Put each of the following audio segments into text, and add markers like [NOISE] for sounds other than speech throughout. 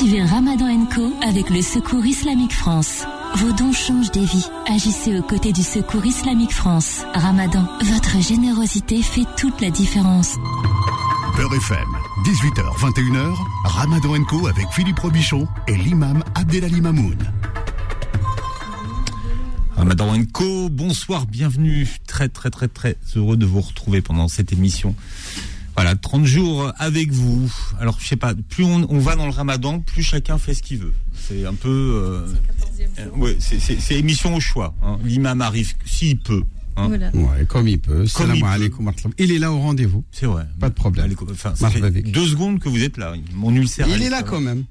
Activez Ramadan Co avec le Secours Islamique France. Vos dons changent des vies. Agissez aux côtés du Secours Islamique France. Ramadan, votre générosité fait toute la différence. Beurre FM, 18h, 21h, Ramadan Co avec Philippe Robichon et l'imam Abdelali Mamoun. Ramadan Co, bonsoir, bienvenue. Très, très, très, très heureux de vous retrouver pendant cette émission. Voilà, 30 jours avec vous. Alors, je sais pas, plus on, on va dans le ramadan, plus chacun fait ce qu'il veut. C'est un peu... Euh, euh, ouais, c'est- c'est c'est émission au choix. hein. L'imam arrive s'il peut. hein. Voilà. Ouais, comme il peut. Salam il peut. Il est là au rendez-vous. C'est vrai. Pas de problème. Enfin, ça fait deux secondes que vous êtes là. Mon ulcère. Il est là quand même.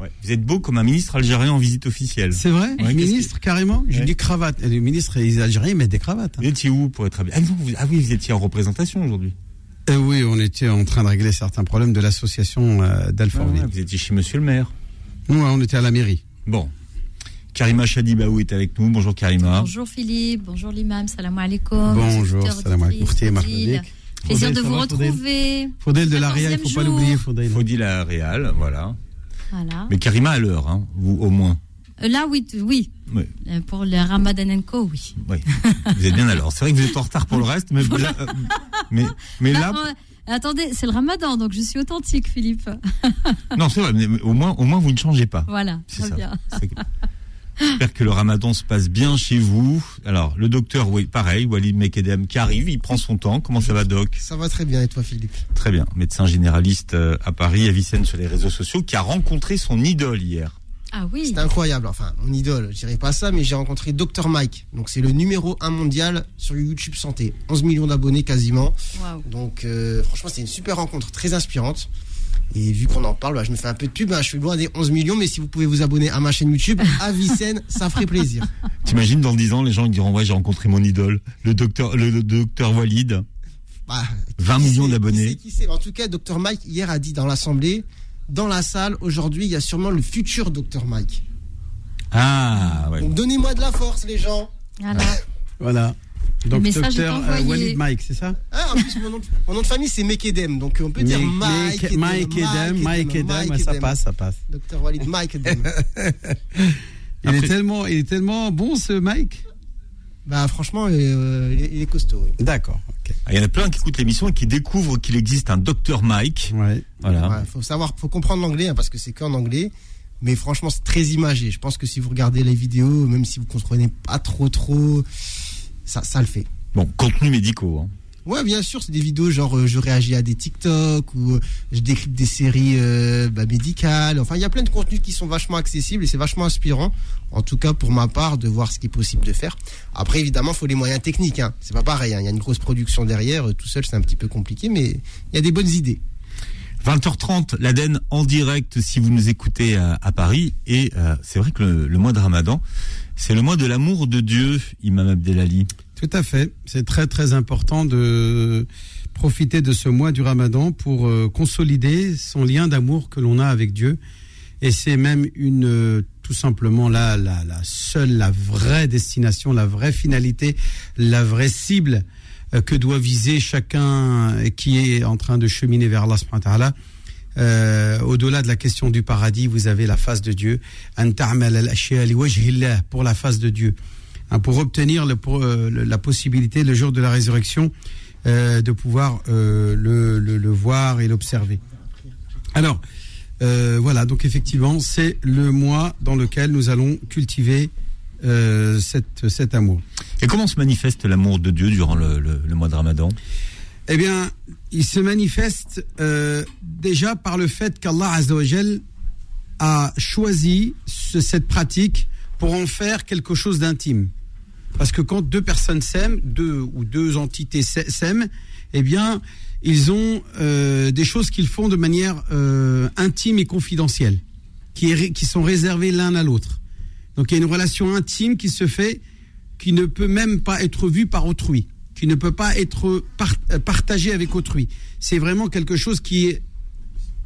Ouais. Vous êtes beau comme un ministre algérien en visite officielle. C'est vrai? Ouais, ministre, carrément? J'ai Ouais. dit cravate. Et Les ministres les Algériens mettent des cravates. hein. Vous étiez où pour être habillé? Ah, vous- ah oui, vous étiez en représentation aujourd'hui. Euh, oui, on était en train de régler certains problèmes de l'association euh, d'Alfortville. Ah, vous étiez chez Monsieur le maire. Nous, on était à la mairie. Bon. Karima Chadibaou est avec nous. Bonjour Karima. Bonjour Philippe, bonjour l'imam, salam alaikum. Bonjour, salam alaikum. Plaisir Faudel, de vous va, Faudel retrouver. Faudel de la Ria, il 14e faut pas l'oublier, Faudel. Faut dire la Réal, voilà. Voilà. Mais Karima à l'heure, hein, vous au moins. Euh, Là, oui, oui. Oui, Euh, Pour le Ramadan Co, oui. oui. vous êtes bien à l'heure. C'est vrai que vous êtes en retard pour le reste, mais là, euh, mais, mais là, Là, attendez, c'est le Ramadan, donc je suis authentique, Philippe. [LAUGHS] non, c'est vrai. Mais, au moins, au moins, vous ne changez pas. Voilà, C'est très ça. bien. J'espère que le ramadan se passe bien chez vous. Alors, le docteur, oui, pareil, Walid Mekedem qui arrive, il prend son temps. Comment ça va, Doc? Ça va très bien et toi Philippe? Très bien. Médecin généraliste euh, à Paris, Avicenne sur les réseaux sociaux, qui a rencontré son idole hier. Ah oui. C'était incroyable, enfin mon idole, je dirais pas ça, mais j'ai rencontré Dr Mike, donc c'est le numéro 1 mondial sur YouTube Santé, 11 millions d'abonnés quasiment, donc euh, franchement c'était une super rencontre, très inspirante. Et vu qu'on en parle, bah, je me fais un peu de pub, hein, je suis loin des 11 millions, mais si vous pouvez vous abonner à ma chaîne YouTube, Avicenne, [LAUGHS] ça ferait plaisir. T'imagines dans 10 ans, les gens ils diront ouais j'ai rencontré mon idole, le docteur, le, le docteur Walid. Bah, 20 qui millions d'abonnés. En tout cas, Dr Mike hier a dit dans l'assemblée, dans la salle, aujourd'hui, il y a sûrement le futur Dr Mike. Ah ouais. Donc donnez-moi de la force les gens. Voilà. [LAUGHS] Voilà. Donc, docteur euh. Walid Mike, c'est ça Ah, en plus, mon nom, de- mon nom de famille, c'est Mekedem. Donc, on peut dire Mike. Mike, Mike Edem, Mike Edem, ça passe, ça passe. Docteur Walid Mike Edem. [LAUGHS] Il Après- est tellement, il est tellement bon ce Mike. Bah, franchement, euh, il, est, il est costaud. oui. D'accord. Ah, Il y en a plein qui écoutent l'émission et qui découvrent qu'il existe un docteur Mike. Ouais. Voilà. Ouais, faut savoir, faut comprendre l'anglais, hein, parce que c'est qu'en anglais. Mais franchement, c'est très imagé. Je pense que si vous regardez les vidéos, même si vous comprenez pas trop, trop, ça, ça le fait. Bon, contenu médicaux. Hein. Ouais, bien sûr, c'est des vidéos genre euh, je réagis à des TikTok ou euh, je décrypte des séries euh, bah, médicales. Enfin, il y a plein de contenus qui sont vachement accessibles et c'est vachement inspirant. En tout cas, pour ma part, de voir ce qui est possible de faire. Après, évidemment, il faut les moyens techniques. Hein. C'est pas pareil. hein. Il y a une grosse production derrière. Tout seul, c'est un petit peu compliqué, mais il y a des bonnes idées. 20h30, l'Aden en direct si vous nous écoutez à, Paris. Et c'est vrai que le, le mois de Ramadan, c'est le mois de l'amour de Dieu, Imam Abdelali. Tout à fait. C'est très très important de profiter de ce mois du Ramadan pour euh, consolider son lien d'amour que l'on a avec Dieu. Et c'est même une euh, tout simplement la, la, seule, la vraie destination, la vraie finalité, la vraie cible euh, que doit viser chacun qui est en train de cheminer vers Allah au-delà de la question du paradis, vous avez la face de Dieu. Pour la face de Dieu. Hein, pour obtenir le- pour, euh, le- la possibilité, le jour de la résurrection, euh, de pouvoir euh, le, voir et l'observer. Alors, euh, voilà, donc effectivement, c'est le mois dans lequel nous allons cultiver cette, cet amour. Et comment se manifeste l'amour de Dieu durant le, mois de Ramadan? Eh bien, il se manifeste déjà par le fait qu'Allah Azzawajal a choisi ce- cette pratique pour en faire quelque chose d'intime. Parce que quand deux personnes s'aiment, deux ou deux entités s'a- s'aiment, eh bien, ils ont euh, des choses qu'ils font de manière euh, intime et confidentielle, qui, sont réservées l'un à l'autre. Donc il y a une relation intime qui se fait, qui ne peut même pas être vue par autrui, qui ne peut pas être euh, partagée avec autrui. C'est vraiment quelque chose qui est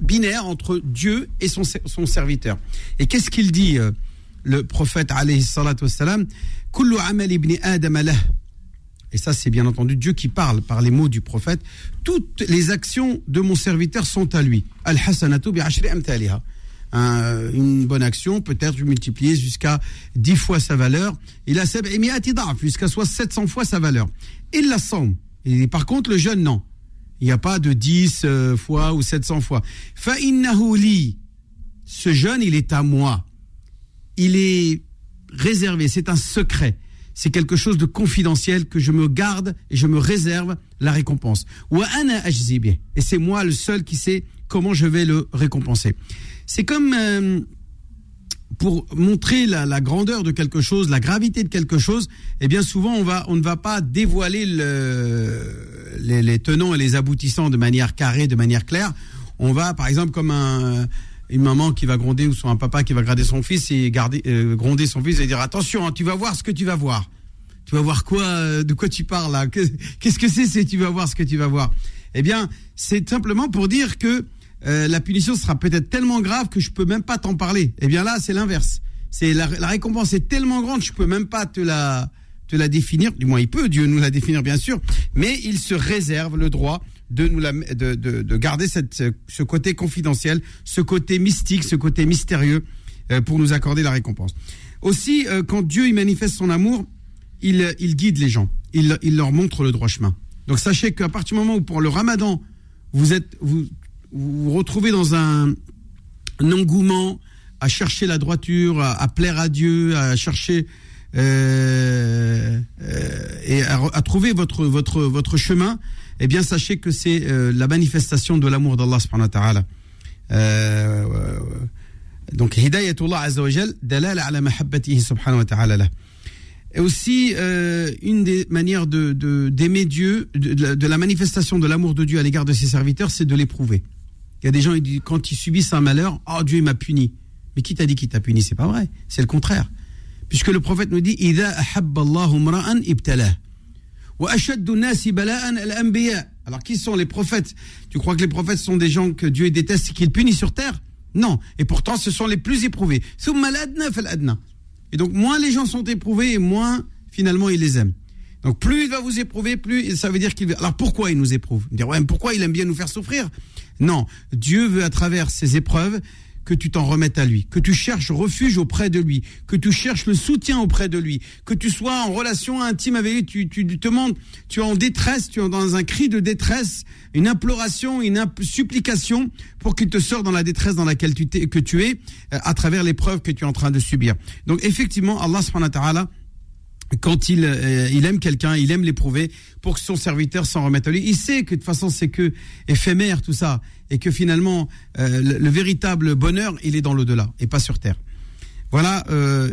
binaire entre Dieu et son serviteur. Et qu'est-ce qu'il dit, euh, le prophète alayhi salatu wassalam Kullu amal ibni adam lah. Et ça, c'est bien entendu Dieu qui parle par les mots du prophète. Toutes les actions de mon serviteur sont à lui. Al-hasanatu bi un- une bonne action, peut-être multiplier jusqu'à 10 fois sa valeur. Il a jusqu'à soit 700 fois sa valeur. Il la somme. Et par contre, le jeûne, non. Il n'y a pas de 10 euh, fois ou 700 fois. Ce jeûne, il est à moi. Il est réservé, c'est un secret. C'est quelque chose de confidentiel que je me garde et je me réserve la récompense. Et c'est moi le seul qui sait comment je vais le récompenser. C'est comme euh, pour montrer la, grandeur de quelque chose, la gravité de quelque chose, eh bien souvent on ne va pas dévoiler le, les, les tenants et les aboutissants de manière carrée, de manière claire. On va par exemple comme un une maman qui va gronder ou soit un papa qui va grader son fils et garder euh, gronder son fils et dire attention, hein, tu vas voir ce que tu vas voir. Tu vas voir quoi euh, De quoi tu parles là? Que- Qu'est-ce que c'est C'est tu vas voir ce que tu vas voir? Eh bien, c'est simplement pour dire que euh, la punition sera peut-être tellement grave que je peux même pas t'en parler. Eh bien là, c'est l'inverse. C'est la, récompense est tellement grande, je peux même pas te la te la définir. Du moins, il peut Dieu nous la définir bien sûr, mais il se réserve le droit de nous la de, de, de garder cette ce côté confidentiel, ce côté mystique, ce côté mystérieux euh, pour nous accorder la récompense. Aussi, euh, quand Dieu il manifeste son amour, il, il guide les gens, il, il leur montre le droit chemin. Donc sachez qu'à partir du moment où pour le ramadan, vous êtes vous vous, retrouvez dans un, engouement à chercher la droiture, à, plaire à Dieu, à chercher euh, et à, à trouver votre votre votre chemin, eh bien sachez que c'est euh, la manifestation de l'amour d'Allah subhanahu wa ta'ala. Euh, donc hidayatullah azza wa jal dalala ala mahabbatihi subhanahu wa ta'ala. Et aussi euh, une des manières d'aimer Dieu, de, la manifestation de l'amour de Dieu à l'égard de ses serviteurs, c'est de l'éprouver. Il y a des gens ils, quand ils subissent un malheur, oh Dieu m'a puni. Mais qui t'a dit qu'il t'a puni? C'est pas vrai, c'est le contraire. Puisque le prophète nous dit Ida ahabba alors qui sont les prophètes? Tu crois que les prophètes sont des gens que Dieu déteste et qu'il punit sur terre? Non. Et pourtant, ce sont les plus éprouvés. Et donc, moins les gens sont éprouvés moins, finalement, il les aime. Donc, plus il va vous éprouver, plus ça veut dire qu'il. Alors, pourquoi il nous éprouve? Pourquoi il aime bien nous faire souffrir? Non. Dieu veut, à travers ses épreuves, que tu t'en remettes à lui, que tu cherches refuge auprès de lui, que tu cherches le soutien auprès de lui, que tu sois en relation intime avec lui, tu, tu te demandes, tu es en détresse, tu es dans un cri de détresse, une imploration, une supplication pour qu'il te sorte dans la détresse dans laquelle tu t'es, que tu es euh, à travers l'épreuve que tu es en train de subir. Donc effectivement, Allah subhanahu wa ta'ala, quand il, euh, il aime quelqu'un, il aime l'éprouver pour que son serviteur s'en remette à lui. Il sait que de toute façon c'est que éphémère tout ça et que finalement euh, le, le véritable bonheur il est dans l'au-delà et pas sur terre. Voilà euh,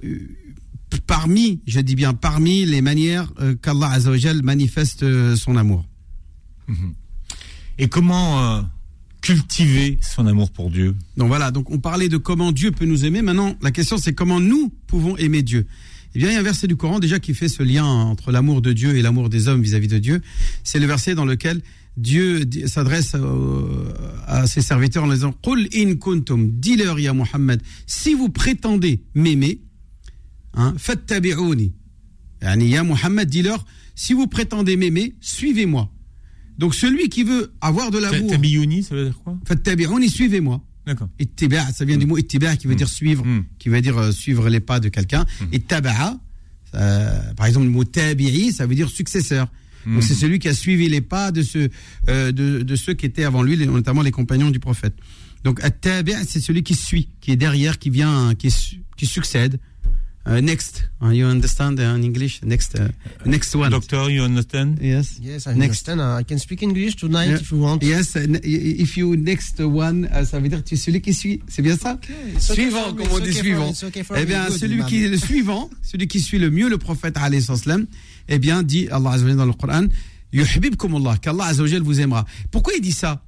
parmi, je dis bien parmi les manières euh, qu'Allah Azzawajal manifeste euh, son amour. Et comment euh, cultiver son amour pour Dieu? Donc voilà, donc on parlait de comment Dieu peut nous aimer. Maintenant, la question c'est comment nous pouvons aimer Dieu? Eh bien, il y a un verset du Coran déjà qui fait ce lien entre l'amour de Dieu et l'amour des hommes vis-à-vis de Dieu. C'est le verset dans lequel Dieu s'adresse euh, à ses serviteurs en disant Qul in kuntum, dis-leur ya Muhammad, si vous prétendez m'aimer, hein, fattabi'uni. Ya Muhammad, dis-leur, si vous prétendez m'aimer, suivez-moi. Donc celui qui veut avoir de l'amour, Tabiyouni, ça veut dire quoi fattabi'uni, suivez-moi. D'accord. Ittiba, ça vient du mot ittiba qui veut dire suivre, Mm. qui veut dire suivre les pas de quelqu'un. Et taba'a, euh, par exemple, le mot tabi'i, ça veut dire successeur. Donc c'est celui qui a suivi les pas de, ceux euh, de, de ceux qui étaient avant lui, notamment les compagnons du prophète. Donc at-tabi' c'est celui qui suit, qui est derrière, qui vient, qui succède. Euh, next, Uh, you understand in English? Next, uh, next one. Doctor, you understand? Yes. Yes, I Next. understand. Uh, I can speak English tonight Yeah. if you want. Yes, uh, if you next one, uh, ça veut dire que tu es celui qui suit. C'est bien ça? Okay Suivant, me, comme on dit okay suivant. me, okay eh bien, Good, celui qui est le suivant, celui qui suit le mieux le prophète, alayhi salam, eh bien, dit Allah Azza dans le Coran, Allah, qu'Allah Azza vous aimera. Pourquoi il dit ça?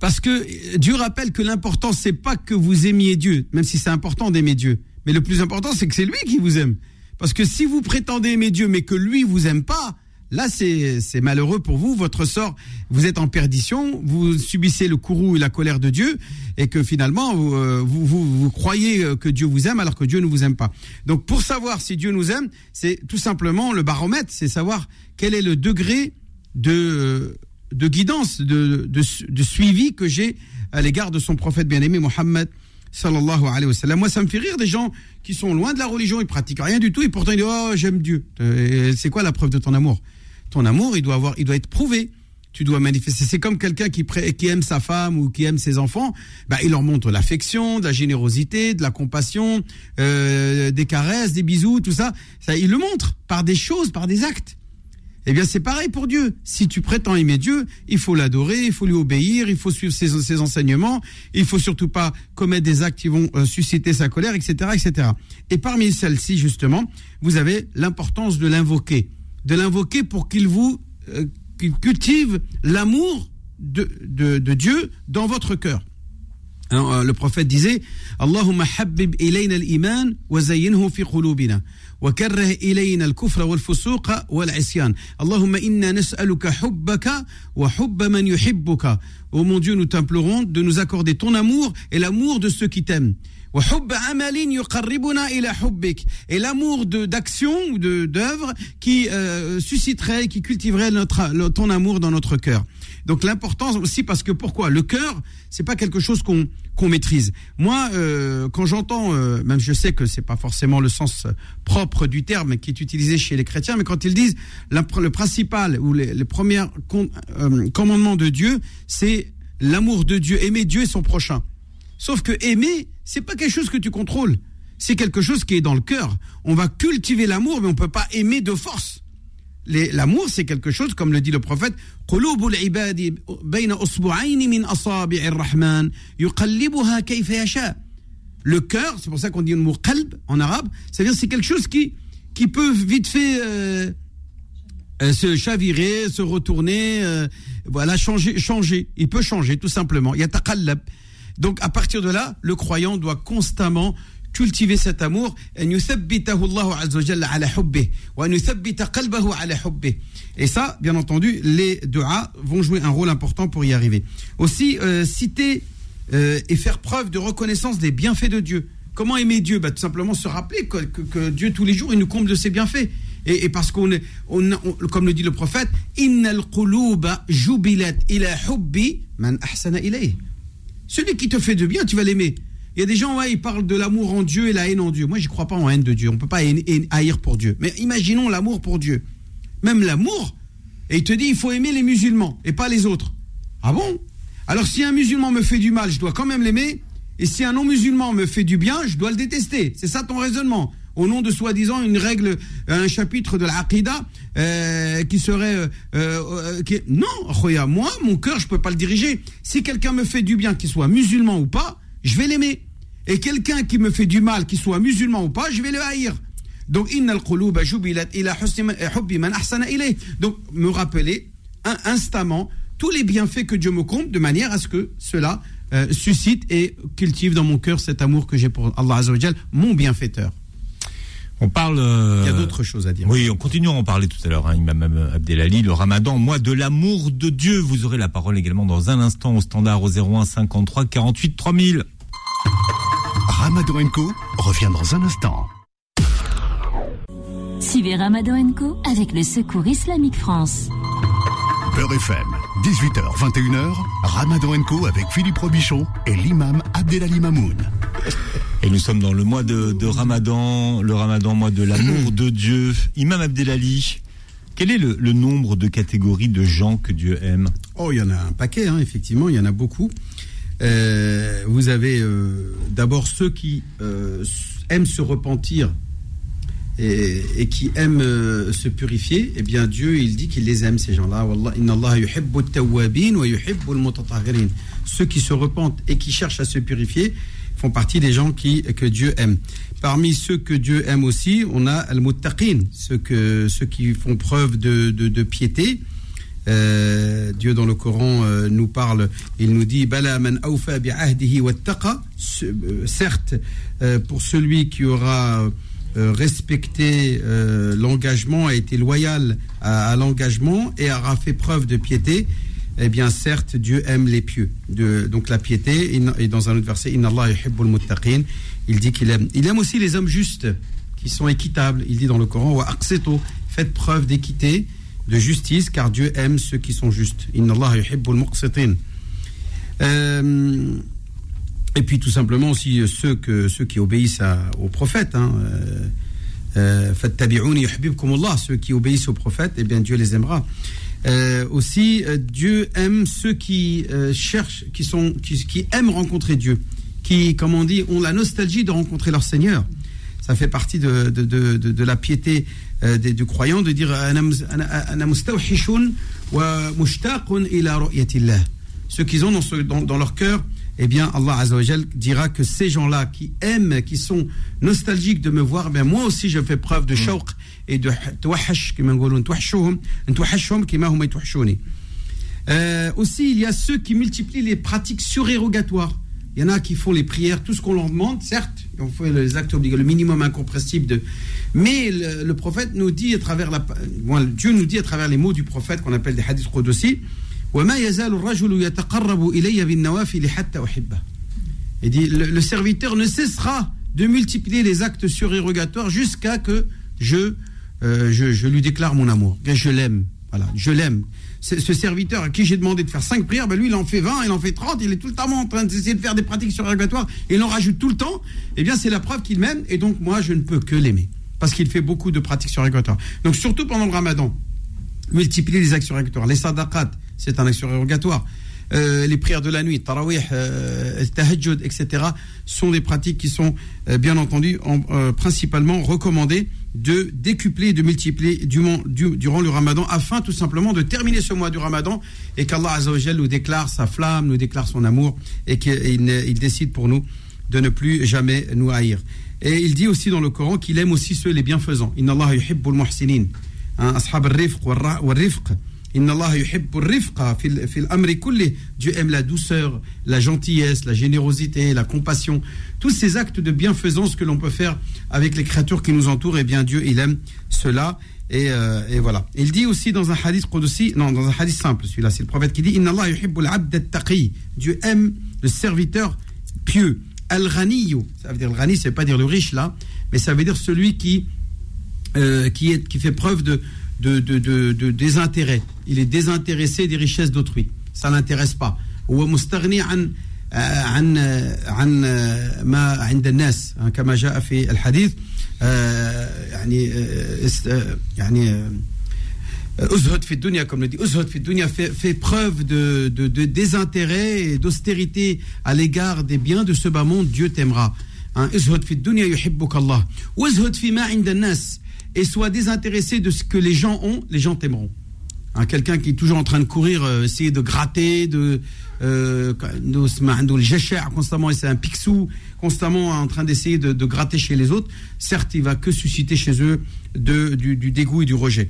Parce que Dieu rappelle que l'important, c'est pas que vous aimiez Dieu, même si c'est important d'aimer Dieu. Mais le plus important, c'est que c'est lui qui vous aime. Parce que si vous prétendez aimer Dieu, mais que lui vous aime pas, là, c'est malheureux pour vous. Votre sort, vous êtes en perdition, vous subissez le courroux et la colère de Dieu, et que finalement, vous, euh, croyez euh, que Dieu vous aime alors que Dieu ne vous aime pas. Donc, pour savoir si Dieu nous aime, c'est tout simplement le baromètre, c'est savoir quel est le degré de guidance, de, de, de suivi que j'ai à l'égard de son prophète bien-aimé Mohammed sallallahu alayhi wa sallam. Moi, ça me fait rire des gens qui sont loin de la religion, ils pratiquent rien du tout, et pourtant ils disent Oh, j'aime Dieu. Euh, C'est quoi la preuve de ton amour? Ton amour, il doit, avoir, il doit être prouvé. Tu dois manifester. C'est comme quelqu'un qui, qui aime sa femme ou qui aime ses enfants. Bah, il leur montre l'affection, de la générosité, de la compassion, euh, des caresses, des bisous, tout ça. ça. Il le montre par des choses, par des actes. Eh bien, c'est pareil pour Dieu. Si tu prétends aimer Dieu, il faut l'adorer, il faut lui obéir, il faut suivre ses, enseignements, il faut surtout pas commettre des actes qui vont euh, susciter sa colère, etc., etc. Et parmi celles-ci, justement, vous avez l'importance de l'invoquer, de l'invoquer pour qu'il vous euh, cultive l'amour de Dieu dans votre cœur. Alors, euh, le prophète disait Allahumma habib ilayna al-iman wa zayyinhu fi qulubina wa karrih ilayna al-kufra wal fusuqa wal isyan. Allahumma inna nas'aluka hubbaka wa hubba man yuhibbuka. Oh mon Dieu, nous t'implorons de nous accorder ton amour et l'amour de ceux qui t'aiment. Wa hubba amalin yuqarribuna ila hubbik. Et l'amour de d'action ou de d'œuvre qui euh, susciterait, qui cultiverait notre ton amour dans notre cœur. Donc l'importance aussi parce que pourquoi? Le cœur c'est pas quelque chose qu'on qu'on maîtrise. Moi euh, quand j'entends euh, même je sais que c'est pas forcément le sens propre du terme qui est utilisé chez les chrétiens mais quand ils disent le principal ou les, les premiers euh, commandements de Dieu c'est l'amour de Dieu aimer Dieu et son prochain. Sauf que aimer c'est pas quelque chose que tu contrôles. C'est quelque chose qui est dans le cœur. On va cultiver l'amour mais on peut pas aimer de force. L'amour, c'est quelque chose, comme le dit le prophète, le cœur, c'est pour ça qu'on dit le mot qalb en arabe, c'est-à-dire c'est quelque chose qui, peut vite fait euh, euh, se chavirer, se retourner, euh, voilà, changer, changer. Il peut changer tout simplement. Il. Donc à partir de là, le croyant doit constamment cultiver cet amour, et ça, bien entendu, les du'as vont jouer un rôle important pour y arriver. Aussi, euh, citer euh, et faire preuve de reconnaissance des bienfaits de Dieu. Comment aimer Dieu? Bah, Tout simplement se rappeler que, Dieu, tous les jours, il nous comble de ses bienfaits. Et, parce qu'on est, comme le dit le prophète, Celui qui te fait de bien, tu vas l'aimer. Il y a des gens, ouais, ils parlent de l'amour en Dieu et la haine en Dieu. Moi, j'y crois pas en haine de Dieu. On peut pas haïr pour Dieu. Mais imaginons l'amour pour Dieu. Même l'amour, et il te dit, il faut aimer les musulmans et pas les autres. Ah bon? Alors, si un musulman me fait du mal, je dois quand même l'aimer. Et si un non-musulman me fait du bien, je dois le détester. C'est ça ton raisonnement. Au nom de soi-disant une règle, un chapitre de l'Aqidah euh, qui serait... euh, euh, qui- Non, moi, mon cœur, je peux pas le diriger. Si quelqu'un me fait du bien, qu'il soit musulman ou pas, je vais l'aimer. Et quelqu'un qui me fait du mal, qu'il soit musulman ou pas, je vais le haïr. Donc, ilayh. Donc, me rappeler in- instamment tous les bienfaits que Dieu me compte de manière à ce que cela euh, suscite et cultive dans mon cœur cet amour que j'ai pour Allah Azza wa Jal, mon bienfaiteur. On parle. euh, Il y a d'autres choses à dire. Oui, on continue à en parler tout à l'heure, hein, Imam Abdelali, le ramadan, moi de l'amour de Dieu. Vous aurez la parole également dans un instant au standard au 01 53 48 3000. Ramadan Co revient dans un instant. Suivez Ramadan Co avec le Secours Islamique France. Beurre FM, 18h, 21h, Ramadan Co avec Philippe Robichon et l'imam Abdelali Mamoun. Et nous sommes dans le mois de, de ramadan, le ramadan, mois de l'amour [CLEARS THROAT] de Dieu. Imam Abdelali, quel est le, le nombre de catégories de gens que Dieu aime? Oh, il y en a un paquet, hein, effectivement, il y en a beaucoup. Euh, vous avez euh, d'abord ceux qui euh, aiment se repentir et, qui aiment se purifier. Eh bien, Dieu, il dit qu'il les aime, ces gens-là. Ceux qui se repentent et qui cherchent à se purifier font partie des gens qui, que Dieu aime. Parmi ceux que Dieu aime aussi, on a al-muttaqin, ceux, ceux qui font preuve de, de piété. Euh, Dieu dans le Coran euh, nous parle, il nous dit Bala man euh, Certes, pour celui qui aura respecté l'engagement, a été loyal à, l'engagement et aura fait preuve de piété, eh bien certes, Dieu aime les pieux. Donc la piété, et dans un autre verset, Inna Allah muttaqin, il dit qu'il aime. Il aime aussi les hommes justes, qui sont équitables. Il dit dans le Coran, faites preuve d'équité de justice, car Dieu aime ceux qui sont justes. Euh, Et puis tout simplement aussi euh, ceux, que, ceux qui obéissent au prophète. Hein, euh, ceux qui obéissent au prophète, eh bien Dieu les aimera. Aussi, Dieu aime ceux qui cherchent, qui, sont, qui, aiment rencontrer Dieu, qui, comme on dit, ont la nostalgie de rencontrer leur Seigneur. Ça fait partie de, de, de la piété euh, de, du croyant de dire Ce qu'ils ont dans, ce, dans, dans leur cœur, eh bien, Allah Azzawajal dira que ces gens-là qui aiment, qui sont nostalgiques de me voir, ben moi aussi je fais preuve de mm. shawq et de twahash, euh, Aussi, il y a ceux qui multiplient les pratiques surérogatoires. Il y en a qui font les prières, tout ce qu'on leur demande, certes, on fait les actes obligatoires, le minimum incompressible. Mais le, prophète nous dit à travers la, bon, Dieu nous dit à travers les mots du prophète qu'on appelle des hadiths aussi Il dit le, serviteur ne cessera de multiplier les actes surérogatoires jusqu'à que je, euh, je, je, lui déclare mon amour. Je l'aime. Voilà, je l'aime. Ce, serviteur à qui j'ai demandé de faire 5 prières, ben lui, il en fait 20, il en fait 30, il est tout le temps en train d'essayer de faire des pratiques surérogatoires et il en rajoute tout le temps. Eh bien, c'est la preuve qu'il m'aime et donc moi, je ne peux que l'aimer. Parce qu'il fait beaucoup de pratiques surérogatoires. Donc, surtout pendant le ramadan, multiplier les actes surérogatoires. Les sadaqat, c'est un acte surérogatoire. Euh, les prières de la nuit, tarawih, euh, tahajjud, etc., sont des pratiques qui sont euh, bien entendu en- principalement recommandées de décupler, de multiplier durant, du- durant le ramadan afin tout simplement de terminer ce mois du ramadan et qu'Allah nous déclare sa flamme, nous déclare son amour et qu'il décide pour nous de ne plus jamais nous haïr. Et il dit aussi dans le Coran qu'il aime aussi ceux les bienfaisants. Allah muhsinin. Hein, ashab al-rifq wal-rifq. Dieu aime la douceur, la gentillesse, la générosité, la compassion. Tous ces actes de bienfaisance que l'on peut faire avec les créatures qui nous entourent, eh bien Dieu, il aime cela. Et, euh, et voilà. Il dit aussi dans un hadith qudsi, non, dans un hadith simple, celui-là, c'est le prophète qui dit Inna Allah yuhibbul abd at-taqi. Dieu aime le serviteur pieux. Al-Ghaniyu, ça veut dire le Ghani, veut pas dire le riche là, mais ça veut dire celui qui, euh, qui, est, qui fait preuve de, de, de, de, de désintérêt. Il est désintéressé des richesses d'autrui. Ça l'intéresse pas. هو مستغني عن آه، عن آه، عن آه، ما عند الناس آه، كما جاء في الحديث آه، يعني آه، است- آه، يعني آه، Uzhud fi dunya, comme le dit, Uzhud fi dunya fait, fait preuve de, de, de désintérêt et d'austérité à l'égard des biens de ce bas monde, Dieu t'aimera. Hein, Uzhud fi dunya yuhibbuk Allah. Uzhud fi ma inda nas. Et sois désintéressé de ce que les gens ont, les gens t'aimeront. Hein, Quelqu'un qui est toujours en train de courir, euh, essayer de gratter, de, euh, constamment, et c'est un pixou, constamment en train d'essayer de, gratter chez les autres, certes, il va que susciter chez eux du, dégoût et du rejet.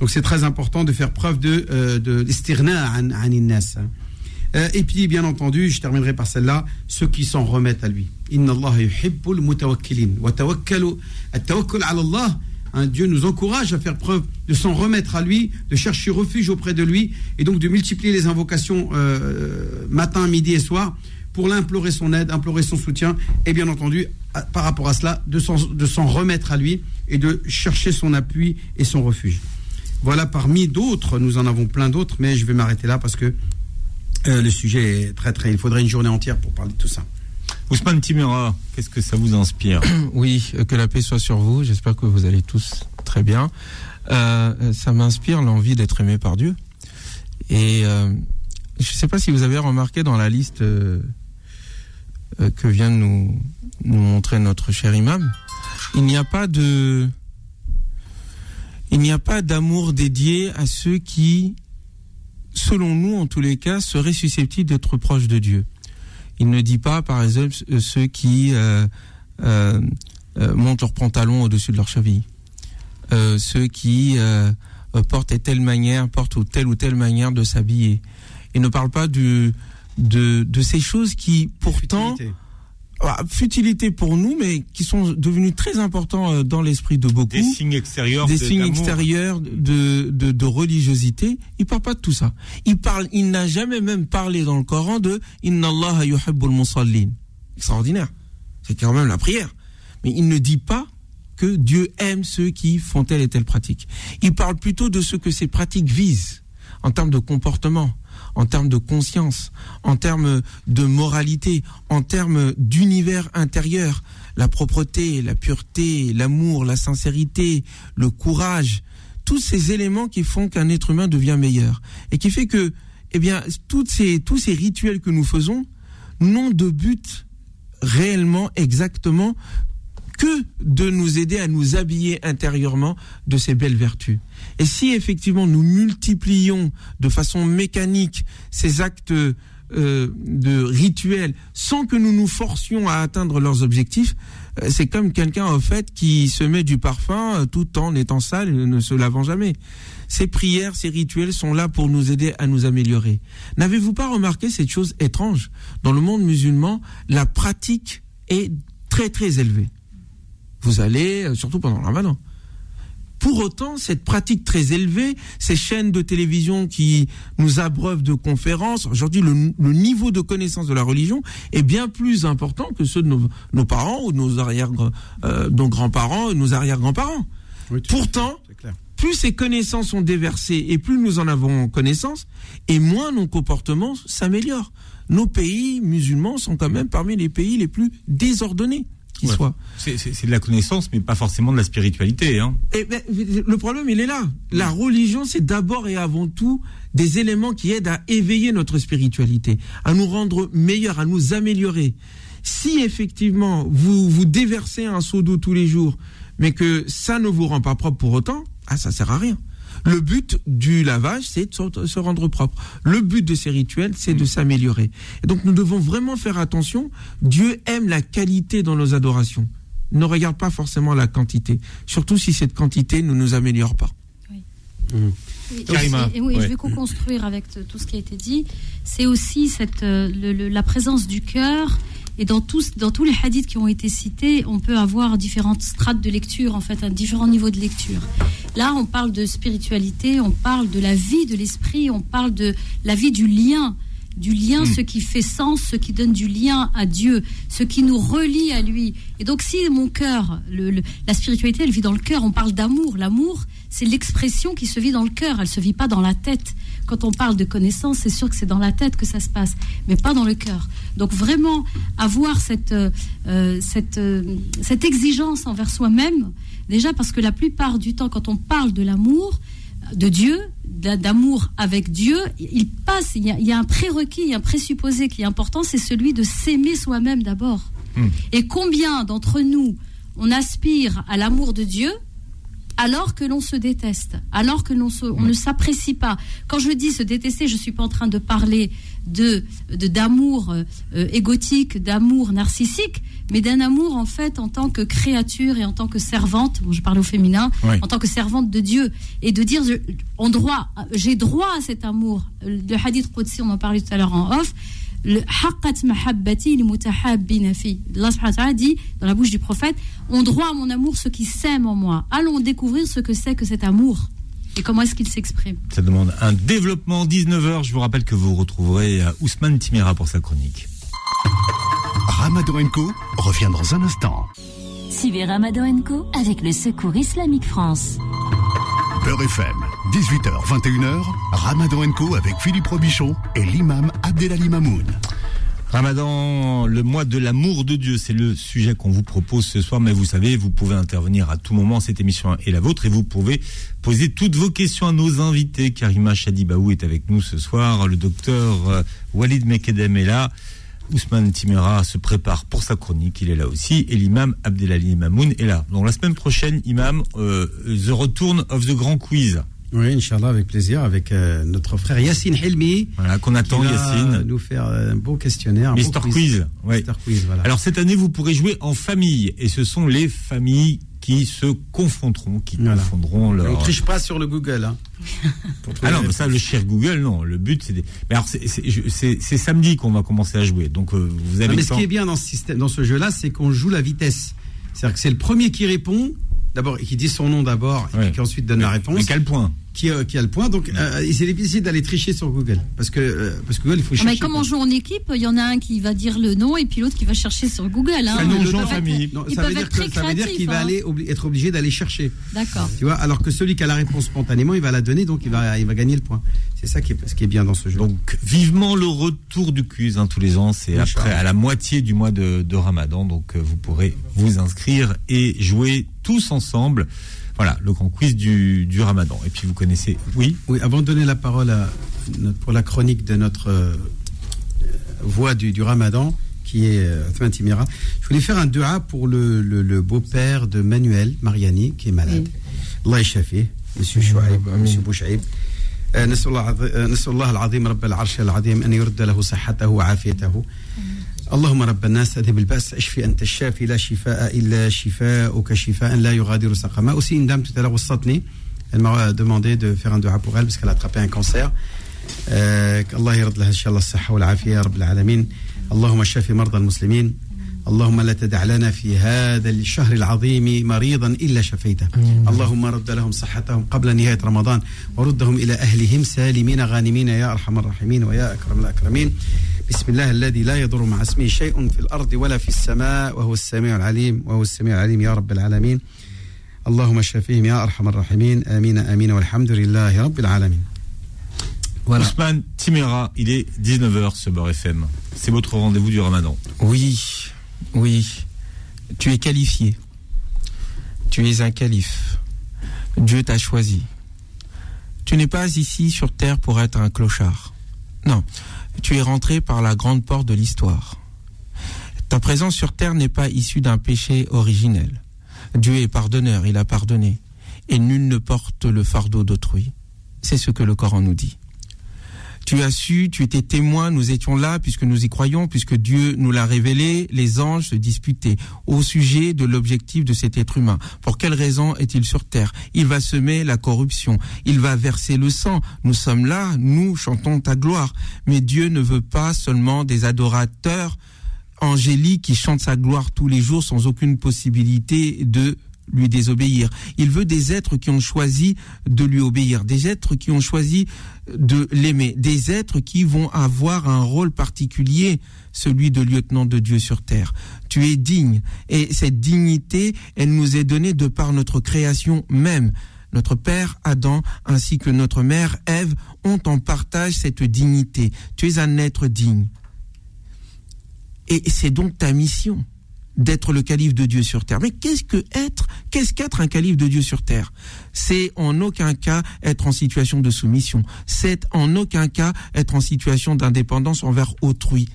Donc c'est très important de faire preuve de, euh, de hein. Euh, et puis, bien entendu, je terminerai par celle-là, ceux qui s'en remettent à lui. Inna Allah yuhibbul mutawakkilin. Wa tawakkalu, at-tawakkul ala Allah. Dieu nous encourage à faire preuve de s'en remettre à lui, de chercher refuge auprès de lui, et donc de multiplier les invocations euh, matin, midi et soir pour l'implorer son aide, implorer son soutien, et bien entendu, par rapport à cela, de s'en de s'en remettre à lui et de chercher son appui et son refuge. Voilà parmi d'autres, nous en avons plein d'autres, mais je vais m'arrêter là parce que euh, le sujet est très très. Il faudrait une journée entière pour parler de tout ça. Ousmane Timura, qu'est-ce que ça vous inspire [CLEARS THROAT] Oui, euh, que la paix soit sur vous. J'espère que vous allez tous très bien. Euh, euh, ça m'inspire l'envie d'être aimé par Dieu. Et je ne sais pas si vous avez remarqué dans la liste que vient de nous, nous montrer notre cher imam, il n'y a pas de, il n'y a pas d'amour dédié à ceux qui, selon nous en tous les cas, seraient susceptibles d'être proches de Dieu. Il ne dit pas, par exemple, ceux qui euh, euh, euh, montent leurs pantalons au-dessus de leurs chevilles, ceux qui portent telle manière, portent ou telle ou telle manière de s'habiller. Il ne parle pas de, de ces choses qui, pourtant. Ah, futilité pour nous, mais qui sont devenues très importantes euh, dans l'esprit de beaucoup Des signes extérieurs. des de- signes extérieurs de, de, de religiosité. Il parle pas de tout ça. Il parle, il n'a jamais même parlé dans le Coran de Inna Allah yuhibbul musallin. Extraordinaire. C'est quand même la prière. Mais il ne dit pas que Dieu aime ceux qui font telle et telle pratique. Il parle plutôt de ce que ces pratiques visent en termes de comportement, en termes de conscience, en termes de moralité, en termes d'univers intérieur, la propreté, la pureté, l'amour, la sincérité, le courage, tous ces éléments qui font qu'un être humain devient meilleur. Et qui fait que, eh bien, tous ces rituels que nous faisons n'ont de but réellement exactement que de nous aider à nous habiller intérieurement de ces belles vertus. Et si effectivement nous multiplions de façon mécanique ces actes euh, de rituels sans que nous nous forcions à atteindre leurs objectifs, euh, c'est comme quelqu'un en fait qui se met du parfum euh, tout en étant sale et ne se lavant jamais. Ces prières, ces rituels sont là pour nous aider à nous améliorer. N'avez-vous pas remarqué cette chose étrange? Dans le monde musulman, la pratique est très très élevée. Vous allez, euh, surtout pendant le ramadan. Pour autant, cette pratique très élevée, ces chaînes de télévision qui nous abreuvent de conférences, aujourd'hui, le, le niveau de connaissance de la religion est bien plus important que ceux de nos, nos parents ou de nos arrière, euh, nos grands-parents, nos arrière-grands-parents. Oui, Pourtant, plus ces connaissances sont déversées et plus nous en avons connaissance, et moins nos comportements s'améliorent. Nos pays musulmans sont quand même parmi les pays les plus désordonnés qui Ouais. soient. C'est de la connaissance, mais pas forcément de la spiritualité. Hein. Et ben, le problème, il est là. La religion, c'est d'abord et avant tout des éléments qui aident à éveiller notre spiritualité, à nous rendre meilleurs, à nous améliorer. Si effectivement vous vous déversez un seau d'eau tous les jours, mais que ça ne vous rend pas propre pour autant, ah ça sert à rien. Le but du lavage, c'est de se- rendre propre. Le but de ces rituels, c'est de s'améliorer. Et donc nous devons vraiment faire attention. Dieu aime la qualité dans nos adorations. Ne regarde pas forcément la quantité, surtout si cette quantité ne nous améliore pas. Oui, Karima, et- et oui, ouais. je vais co-construire avec tout ce qui a été dit. C'est aussi cette, euh, le- le- la présence du cœur. Et dans tous, dans tous les hadiths qui ont été cités, on peut avoir différentes strates de lecture, en fait, un différent niveau de lecture. Là, on parle de spiritualité, on parle de la vie de l'esprit, on parle de la vie du lien, du lien, ce qui fait sens, ce qui donne du lien à Dieu, ce qui nous relie à lui. Et donc, si mon cœur, le- le- la spiritualité, elle vit dans le cœur, on parle d'amour. L'amour, c'est l'expression qui se vit dans le cœur, elle se vit pas dans la tête. Quand on parle de connaissance, c'est sûr que c'est dans la tête que ça se passe, mais pas dans le cœur. Donc vraiment avoir cette euh, euh, cette euh, cette exigence envers soi-même, déjà parce que la plupart du temps, quand on parle de l'amour de Dieu, d'a- d'amour avec Dieu, il passe. Il y a, il y a un prérequis, il y a un présupposé qui est important, c'est celui de s'aimer soi-même d'abord. Et combien d'entre nous on aspire à l'amour de Dieu alors que l'on se déteste, alors que l'on on ne s'apprécie pas. Quand je dis se détester, je suis pas en train de parler de de- d'amour euh, euh, égotique, d'amour narcissique, mais d'un amour en fait en tant que créature et en tant que servante. Bon, je parle au féminin, en tant que servante de Dieu et de dire je- en droit, j'ai droit à cet amour. Le hadith Qudsi, on en parlait tout à l'heure en off. Le haqqat mahabbati li mutahabbina fi. Allah subhanahu wa ta'ala dit dans la bouche du prophète, ont droit à mon amour ceux qui s'aiment en moi. Allons découvrir ce que c'est que cet amour et comment est-ce qu'il s'exprime? Ça demande un développement 19h. Je vous rappelle que vous retrouverez euh, Ousmane Timera pour sa chronique. Ramadan Co revient dans un instant. Suivez Ramadan Co avec le Secours Islamique France. Beurre FM, 18h, 21h, Ramadan Co avec Philippe Robichon et l'imam Abdelali Mamoun. Ramadan, le mois de l'amour de Dieu, c'est le sujet qu'on vous propose ce soir. Mais vous savez, vous pouvez intervenir à tout moment. Cette émission est la vôtre et vous pouvez poser toutes vos questions à nos invités. Karima Chadibaou est avec nous ce soir. Le docteur euh, Walid Mekedem est là. Ousmane Timera se prépare pour sa chronique, il est là aussi. Et l'imam Abdelali Mamoun est là. Donc la semaine prochaine, imam, euh, The Return of the Grand Quiz. Oui, Inch'Allah, avec plaisir, avec euh, notre frère Yassine Helmi. Voilà, qu'on attend qui va Yacine. nous faire un beau questionnaire. beau Mister Quiz. Ouais. Mister Quiz, voilà. Alors cette année, vous pourrez jouer en famille, et ce sont les familles qui se confronteront, qui Voilà. confondront on leur. triche pas sur le Google. Hein, [LAUGHS] Ah non, mais ça, le cher Google, non. Le but, c'est des. Mais alors, c'est- samedi qu'on va commencer à jouer, donc euh, vous avez Non, mais ce temps. qui est bien dans ce système, dans ce jeu-là, c'est qu'on joue la vitesse. C'est-à-dire que c'est le premier qui répond d'abord, qui dit son nom d'abord, Ouais. et qui ensuite donne la réponse, Mais quel point? Qui, euh, qui a le point. Donc, euh, c'est difficile d'aller tricher sur Google. Parce que, euh, parce que Google, il faut Ah, chercher. mais comme on joue en équipe, il y en a un qui va dire le nom et puis l'autre qui va chercher sur Google. Hein. Famille. Non, Ils ça veut dire que ça veut dire qu'il va aller obli- être obligé d'aller chercher. D'accord. Tu vois, alors que celui qui a la réponse spontanément, il va la donner, donc il va, il va gagner le point. C'est ça qui est, ce qui est bien dans ce jeu. Donc vivement le retour du quiz hein, tous les ans, c'est après à la moitié du mois de, de Ramadan, donc euh, vous pourrez vous inscrire et jouer tous ensemble. Voilà, le grand quiz du, du Ramadan. Et puis vous connaissez, oui, Oui, avant de donner la parole à notre- pour la chronique de notre euh, voix du, du Ramadan, qui est euh, Othman Timira, je voulais faire un dua pour le, le- le beau-père de Manuel Mariani, qui est malade. Allah يشافيه Monsieur Chouaib, Amin. Monsieur Bouchaïb. آه، نسأل الله عظ- آه، نسأل الله العظيم رب العرش العظيم أن يرد له صحته وعافيته اللهم رب الناس أذهب البأس أشفي أنت الشافي لا شفاء إلا شفاؤك. شفاء لا يغادر سقما. Aussi une dame tout à l'heure وسطني elle m'a demandé de faire un dua pour elle parce qu'elle a الله يرد لها إن شاء الله الصحة والعافية يا رب العالمين اللهم شفي مرضى المسلمين اللهم لا تدع لنا في هذا الشهر العظيم مريضا إلا شفيته. اللهم رد لهم صحتهم قبل نهاية رمضان وردهم إلى أهلهم سالمين غانمين. يا أرحم الراحمين ويا أكرم الأكرمين. بسم الله الذي لا يضر مع اسمه شيء في الأرض ولا في السماء وهو السميع العليم وهو السميع العليم يا رب العالمين. اللهم شفيهم يا أرحم الراحمين. آمين آمين والحمد لله رب العالمين. Voilà. Ousmane Timera, il est 19h ce Beurre FM. C'est votre rendez-vous du Ramadan. Oui, oui. Tu es qualifié. Tu es un calife. Dieu t'a choisi. Tu n'es pas ici sur terre pour être un clochard. Non, tu es rentré par la grande porte de l'histoire. Ta présence sur terre n'est pas issue d'un péché originel. Dieu est pardonneur, il a pardonné. Et nul ne porte le fardeau d'autrui. C'est ce que le Coran nous dit. Tu as su, tu étais témoin, nous étions là puisque nous y croyons, puisque Dieu nous l'a révélé, les anges se disputaient au sujet de l'objectif de cet être humain. Pour quelle raison est-il sur terre? Il va semer la corruption, il va verser le sang. Nous sommes là, nous chantons ta gloire. Mais Dieu ne veut pas seulement des adorateurs angéliques qui chantent sa gloire tous les jours sans aucune possibilité de lui désobéir. Il veut des êtres qui ont choisi de lui obéir, des êtres qui ont choisi de l'aimer, des êtres qui vont avoir un rôle particulier, celui de lieutenant de Dieu sur terre. Tu es digne et cette dignité, elle nous est donnée de par notre création même. Notre père Adam ainsi que notre mère Ève ont en partage cette dignité. Tu es un être digne. Et c'est donc ta mission d'être le calife de Dieu sur terre. Mais qu'est-ce que être Qu'est-ce qu'être un calife de Dieu sur terre? C'est en aucun cas être en situation de soumission. C'est en aucun cas être en situation d'indépendance envers autrui.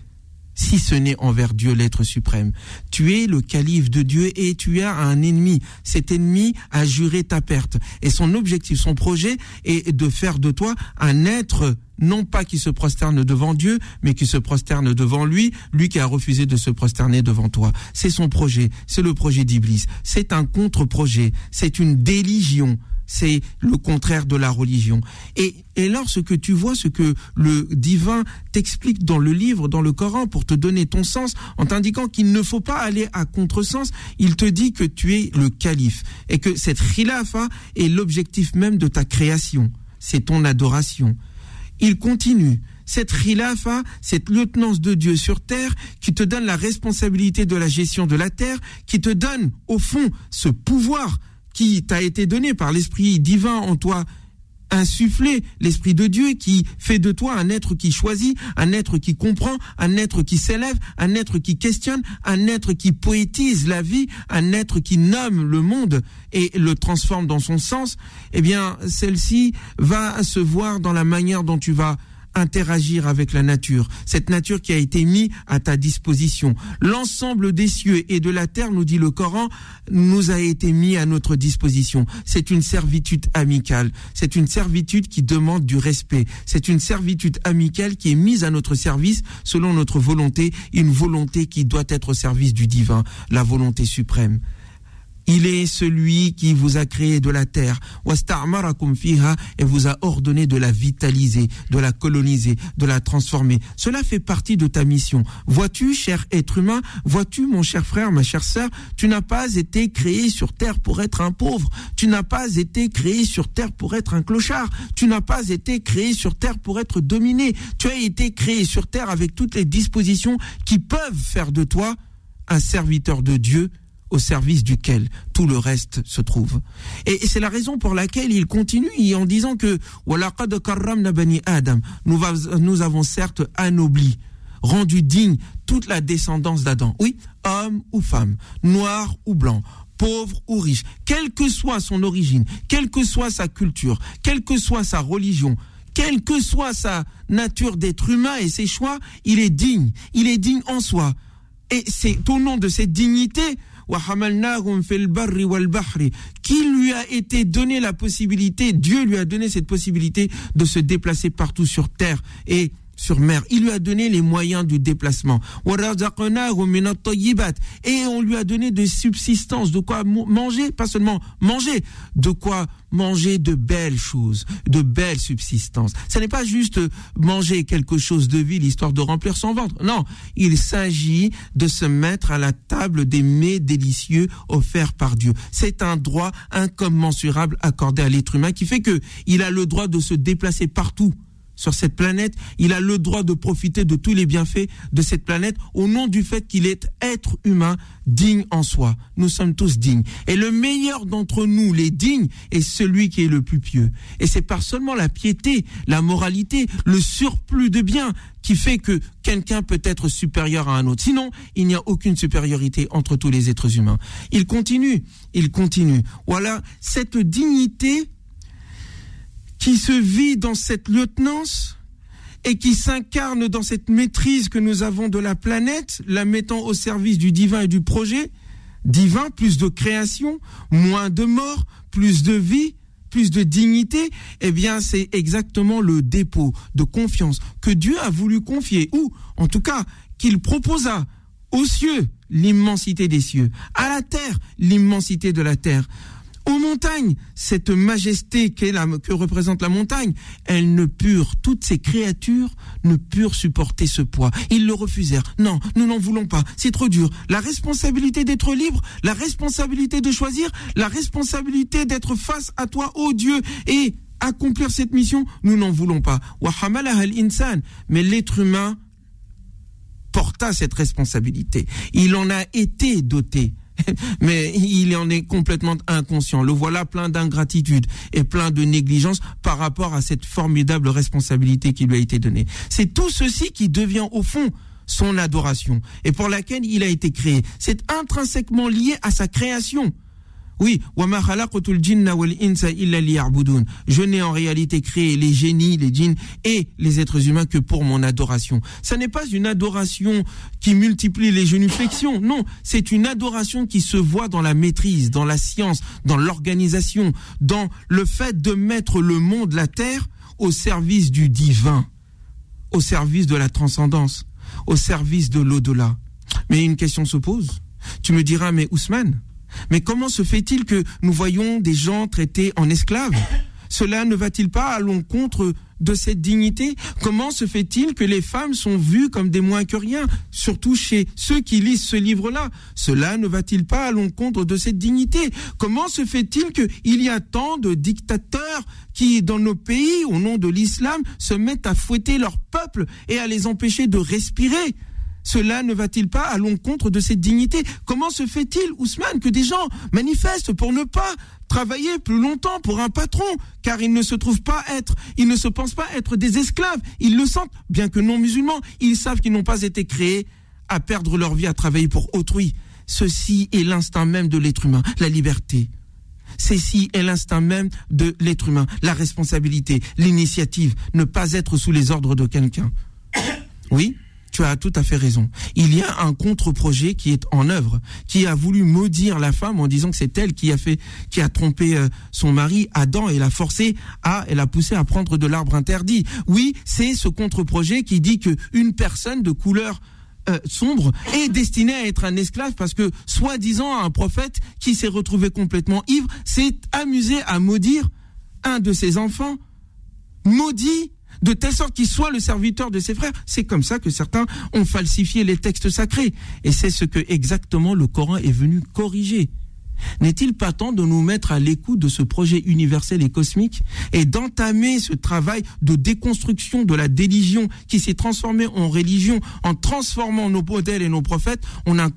Si ce n'est envers Dieu l'être suprême. Tu es le calife de Dieu et tu as un ennemi. Cet ennemi a juré ta perte. Et son objectif, son projet est de faire de toi un être non pas qui se prosterne devant Dieu, mais qui se prosterne devant lui, lui qui a refusé de se prosterner devant toi. C'est son projet, c'est le projet d'Iblis. C'est un contre-projet, c'est une déligion, c'est le contraire de la religion. Et, et lorsque tu vois ce que le divin t'explique dans le livre, dans le Coran, pour te donner ton sens, en t'indiquant qu'il ne faut pas aller à contresens, il te dit que tu es le calife et que cette khilafa est l'objectif même de ta création. C'est ton adoration il continue. Cette khilafa, cette lieutenance de Dieu sur terre, qui te donne la responsabilité de la gestion de la terre, qui te donne, au fond, ce pouvoir qui t'a été donné par l'Esprit divin en toi, insufflé, l'Esprit de Dieu qui fait de toi un être qui choisit, un être qui comprend, un être qui s'élève, un être qui questionne, un être qui poétise la vie, un être qui nomme le monde et le transforme dans son sens, eh bien, celle-ci va se voir dans la manière dont tu vas interagir avec la nature, cette nature qui a été mise à ta disposition. L'ensemble des cieux et de la terre, nous dit le Coran, nous a été mis à notre disposition. C'est une servitude amicale, c'est une servitude qui demande du respect, c'est une servitude amicale qui est mise à notre service selon notre volonté, une volonté qui doit être au service du divin, la volonté suprême. Il est celui qui vous a créé de la terre, et vous a ordonné de la vitaliser, de la coloniser, de la transformer. Cela fait partie de ta mission. Vois-tu, cher être humain, vois-tu, mon cher frère, ma chère sœur, tu n'as pas été créé sur terre pour être un pauvre. Tu n'as pas été créé sur terre pour être un clochard. Tu n'as pas été créé sur terre pour être dominé. Tu as été créé sur terre avec toutes les dispositions qui peuvent faire de toi un serviteur de Dieu au service duquel tout le reste se trouve. Et c'est la raison pour laquelle il continue en disant que Adam, nous, nous avons certes anobli, rendu digne toute la descendance d'Adam. Oui, homme ou femme, noir ou blanc, pauvre ou riche, quelle que soit son origine, quelle que soit sa culture, quelle que soit sa religion, quelle que soit sa nature d'être humain et ses choix, il est digne, il est digne en soi. Et c'est au nom de cette dignité qui lui a été donné la possibilité, Dieu lui a donné cette possibilité de se déplacer partout sur terre. Et sur mer. Il lui a donné les moyens du déplacement. Et on lui a donné de subsistance, de quoi manger, pas seulement manger, de quoi manger de belles choses, de belles subsistances. Ce n'est pas juste manger quelque chose de vil histoire de remplir son ventre. Non, il s'agit de se mettre à la table des mets délicieux offerts par Dieu. C'est un droit incommensurable accordé à l'être humain qui fait que il a le droit de se déplacer partout sur cette planète, il a le droit de profiter de tous les bienfaits de cette planète au nom du fait qu'il est être humain digne en soi. Nous sommes tous dignes. Et le meilleur d'entre nous, les dignes, est celui qui est le plus pieux. Et c'est pas seulement la piété, la moralité, le surplus de biens qui fait que quelqu'un peut être supérieur à un autre. Sinon, il n'y a aucune supériorité entre tous les êtres humains. Il continue, il continue. Voilà, cette dignité qui se vit dans cette lieutenance et qui s'incarne dans cette maîtrise que nous avons de la planète, la mettant au service du divin et du projet divin, plus de création, moins de mort, plus de vie, plus de dignité, eh bien c'est exactement le dépôt de confiance que Dieu a voulu confier, ou en tout cas qu'il proposa aux cieux, l'immensité des cieux, à la terre, l'immensité de la terre, aux montagnes, cette majesté que représente la montagne, elles ne purent, toutes ces créatures ne purent supporter ce poids. Ils le refusèrent. Non, nous n'en voulons pas. C'est trop dur. La responsabilité d'être libre, la responsabilité de choisir, la responsabilité d'être face à toi, ô Dieu, et accomplir cette mission, nous n'en voulons pas. Mais l'être humain porta cette responsabilité. Il en a été doté. [LAUGHS] mais il en est complètement inconscient. Le voilà plein d'ingratitude et plein de négligence par rapport à cette formidable responsabilité qui lui a été donnée. C'est tout ceci qui devient au fond son adoration et pour laquelle il a été créé. C'est intrinsèquement lié à sa création. Oui, je n'ai en réalité créé les génies, les djinns et les êtres humains que pour mon adoration. Ce n'est pas une adoration qui multiplie les génuflexions, non, c'est une adoration qui se voit dans la maîtrise, dans la science, dans l'organisation, dans le fait de mettre le monde, la terre, au service du divin, au service de la transcendance, au service de l'au-delà. Mais une question se pose. Tu me diras, mais Ousmane, mais comment se fait-il que nous voyons des gens traités en esclaves? Cela ne va-t-il pas à l'encontre de cette dignité? Comment se fait-il que les femmes sont vues comme des moins que rien, surtout chez ceux qui lisent ce livre-là? Cela ne va-t-il pas à l'encontre de cette dignité? Comment se fait-il qu'il y a tant de dictateurs qui, dans nos pays, au nom de l'islam, se mettent à fouetter leur peuple et à les empêcher de respirer? Cela ne va-t-il pas à l'encontre de cette dignité? Comment se fait-il, Ousmane, que des gens manifestent pour ne pas travailler plus longtemps pour un patron, car ils ne se trouvent pas être, ils ne se pensent pas être des esclaves, ils le sentent, bien que non musulmans, ils savent qu'ils n'ont pas été créés à perdre leur vie à travailler pour autrui. Ceci est l'instinct même de l'être humain, la liberté. Ceci est l'instinct même de l'être humain, la responsabilité, l'initiative, ne pas être sous les ordres de quelqu'un. Oui? Tu as tout à fait raison. Il y a un contre-projet qui est en œuvre, qui a voulu maudire la femme en disant que c'est elle qui a fait, qui a trompé euh, son mari Adam et l'a forcé à, l'a poussé à prendre de l'arbre interdit. Oui, c'est ce contre-projet qui dit que une personne de couleur euh, sombre est destiné à être un esclave parce que, soi-disant, un prophète qui s'est retrouvé complètement ivre s'est amusé à maudire un de ses enfants, maudit de telle sorte qu'il soit le serviteur de ses frères. C'est comme ça que certains ont falsifié les textes sacrés. Et c'est ce que exactement le Coran est venu corriger. N'est-il pas temps de nous mettre à l'écoute de ce projet universel et cosmique et d'entamer ce travail de déconstruction de la déligion qui s'est transformée en religion en transformant nos modèles et nos prophètes en un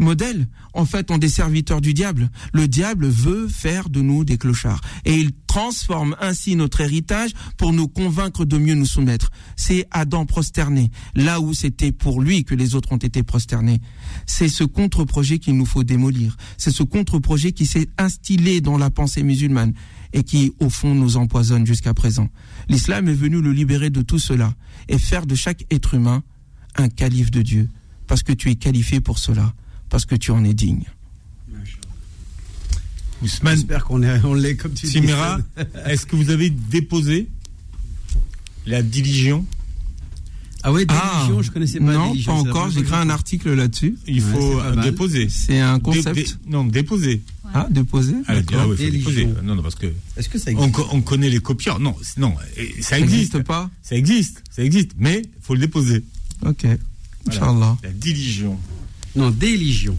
contre-modèle, en fait en des serviteurs du diable Le diable veut faire de nous des clochards et il transforme ainsi notre héritage pour nous convaincre de mieux nous soumettre. C'est Adam prosterné, là où c'était pour lui que les autres ont été prosternés. C'est ce contre-projet qu'il nous faut démolir. C'est ce contre-projet qui s'est instillé dans la pensée musulmane et qui, au fond, nous empoisonne jusqu'à présent. L'islam est venu le libérer de tout cela et faire de chaque être humain un calife de Dieu, parce que tu es qualifié pour cela, parce que tu en es digne. Ousmane J'espère qu'on est, on l'est comme tu dis. Simira, [LAUGHS] est-ce que vous avez déposé la diligence Ah ouais, Ah, Déligion, je connaissais pas non, pas encore. J'ai écrit un article là-dessus. Il Ouais, faut déposer. C'est un concept. dé- non, déposer. Ah, déposé. Ah, ah ouais, faut Déligion. déposer. Non, non, parce que Est-ce que ça existe on connaît les copieurs. Non, non, ça Ça existe. n'existe pas. Ça existe, ça existe, mais faut le déposer. Ok. Voilà. Inch'Allah. La diligence. Non, Déligion.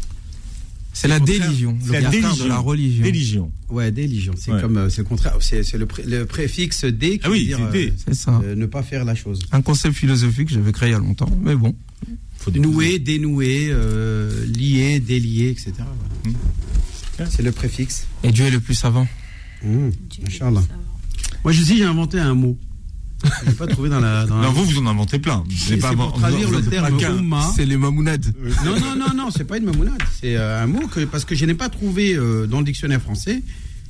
C'est la déligion. C'est Le la déligion. de la religion. Déligion. Ouais, Déligion. C'est Ouais. comme, euh, c'est le contraire. C'est c'est le, pré- le préfixe dé qui Ah oui, veut dire dé. C'est ça. euh, ne pas faire la chose. Un concept philosophique que j'avais créé il y a longtemps. Mais bon. Faut. Nouer, dénouer, euh, lier, délier, etc. voilà. Hmm. C'est le préfixe. Et Dieu est le plus savant. Mmh. Dieu Inch'Allah. le savant. Moi, je dis, j'ai inventé un mot. Je l'ai pas trouvé dans la. Dans la- Non, vous, vous en inventez plein. C'est pas pour traduire vous le terme. Oumma. C'est les mamounades. Non, non, non, non, c'est pas une mamounade. C'est euh, un mot que, parce que je n'ai pas trouvé euh, dans le dictionnaire français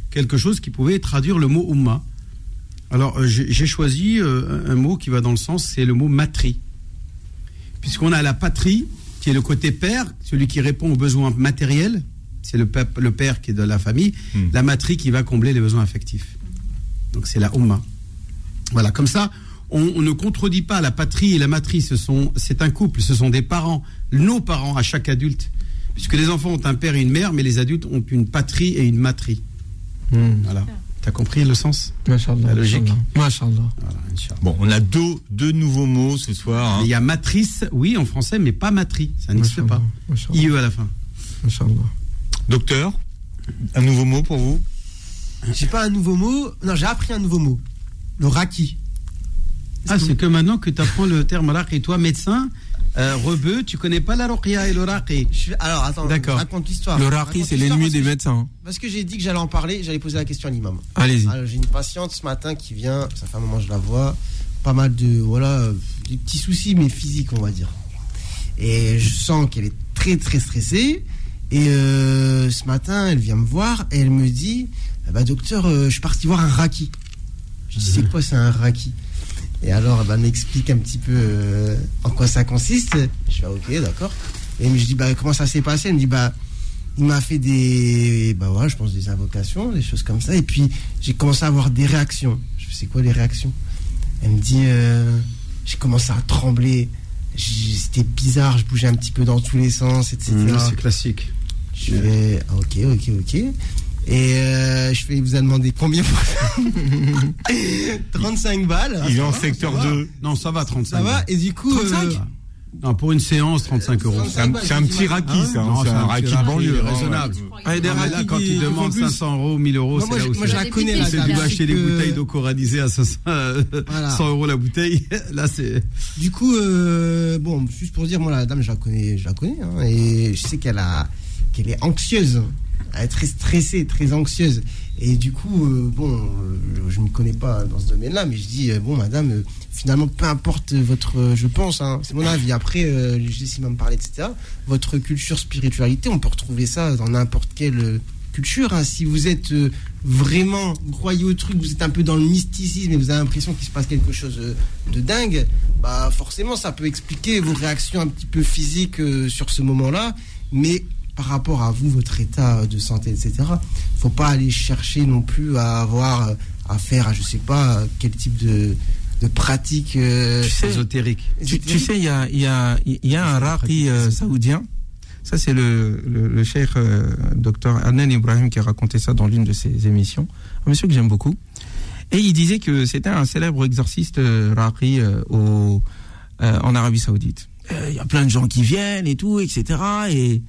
quelque chose qui pouvait traduire le mot Oumma. Alors, euh, j'ai choisi euh, un mot qui va dans le sens, c'est le mot matri. Puisqu'on a la patrie, qui est le côté père, celui qui répond aux besoins matériels, c'est le père qui est de la famille, Hmm. la matrie qui va combler les besoins affectifs. Donc c'est la Oumma. Voilà, comme ça, on, on ne contredit pas la patrie et la matrie. Ce sont, c'est un couple, ce sont des parents, nos parents à chaque adulte, puisque les enfants ont un père et une mère, mais les adultes ont une patrie et une matrie. Hmm. Voilà. T'as compris le sens? Machallah. La logique. Machallah. Voilà. Bon, on a deux, deux nouveaux mots ce soir. hein. Il y a matrice, oui, en français, mais pas matrie. Ça n'existe pas. Machallah. IE à la fin. Machallah. Docteur, un nouveau mot pour vous? J'ai pas un nouveau mot. Non, j'ai appris un nouveau mot. Le raki. Ah, c'est que maintenant que tu apprends le terme raqi. Et toi, médecin, euh, rebeu, tu connais pas la ruqya et le raqi. Je suis- Alors, attends, D'accord. raconte l'histoire. Le raqi, c'est l'ennemi des médecins. Parce que j'ai dit que j'allais en parler, j'allais poser la question à l'imam. Allez-y. J'ai une patiente ce matin qui vient, ça fait un moment que je la vois, pas mal de, voilà, des petits soucis, mais physiques, on va dire. Et je sens qu'elle est très, très stressée. Et euh, ce matin, elle vient me voir et elle me dit bah, Docteur, euh, je suis parti voir un raki. Je dis C'est quoi, c'est un raki Et alors, bah, elle m'explique un petit peu euh, en quoi ça consiste. Je fais Ok, d'accord. Et je dis bah, Comment ça s'est passé? Elle me dit Bah, il m'a fait des, bah voilà, je pense des invocations, des choses comme ça. Et puis j'ai commencé à avoir des réactions. Je fais, c'est quoi les réactions? Elle me dit, euh, j'ai commencé à trembler. C'était bizarre, je bougeais un petit peu dans tous les sens, etc. Mmh, c'est classique. je fais, ah, ok, ok, ok. Et euh, je fais, il vous a demandé combien pour ça? [LAUGHS] 35 balles. Il est Ah, en secteur ça va. 2. Non, ça va, 35. Ça va Et du coup, 35 euh, Non, pour une séance, 35 euros. C'est un, petit raki, ça. hein, C'est un un raki banlieue. raisonnable. ouais. Ah, des là, quand ils demandent font plus. 500 euros, 1000 euros, moi, c'est là je, où moi, je la connais la C'est dû acheter des Que- bouteilles d'eau coralisée à 500, euh, Voilà. 100 euros la bouteille. [LAUGHS] Là, c'est. Du coup, euh, bon, juste pour dire, moi, la dame, je la connais, je la connais, hein, et je sais qu'elle a, qu'elle est anxieuse, est très stressée, très anxieuse. Et du coup, euh, bon, euh, je ne me connais pas dans ce domaine-là, mais je dis, euh, bon, madame, finalement, peu importe votre, je pense, hein, c'est mon avis. Après, je sais me parler, etc. Votre culture, spiritualité, on peut retrouver ça dans n'importe quelle culture. hein. Si vous êtes vraiment, vous croyez au truc, vous êtes un peu dans le mysticisme et vous avez l'impression qu'il se passe quelque chose de dingue, bah forcément, ça peut expliquer vos réactions un petit peu physiques sur ce moment-là. Mais par rapport à vous, votre état de santé, etc., faut pas aller chercher non plus à avoir euh, à faire, à je sais pas quel type de de pratiques euh, Tu sais, Ésotérique. Tu, tu sais, il y a, il y, a, il y a un raqi euh, saoudien. Ça, c'est le, le, le cheikh euh, docteur Adnan Ibrahim qui a raconté ça dans l'une de ses émissions. Un monsieur que j'aime beaucoup. Et il disait que c'était un célèbre exorciste euh, raqi euh, au, euh, en Arabie Saoudite. Euh, Il y a plein de gens qui viennent et tout, etc. Et, et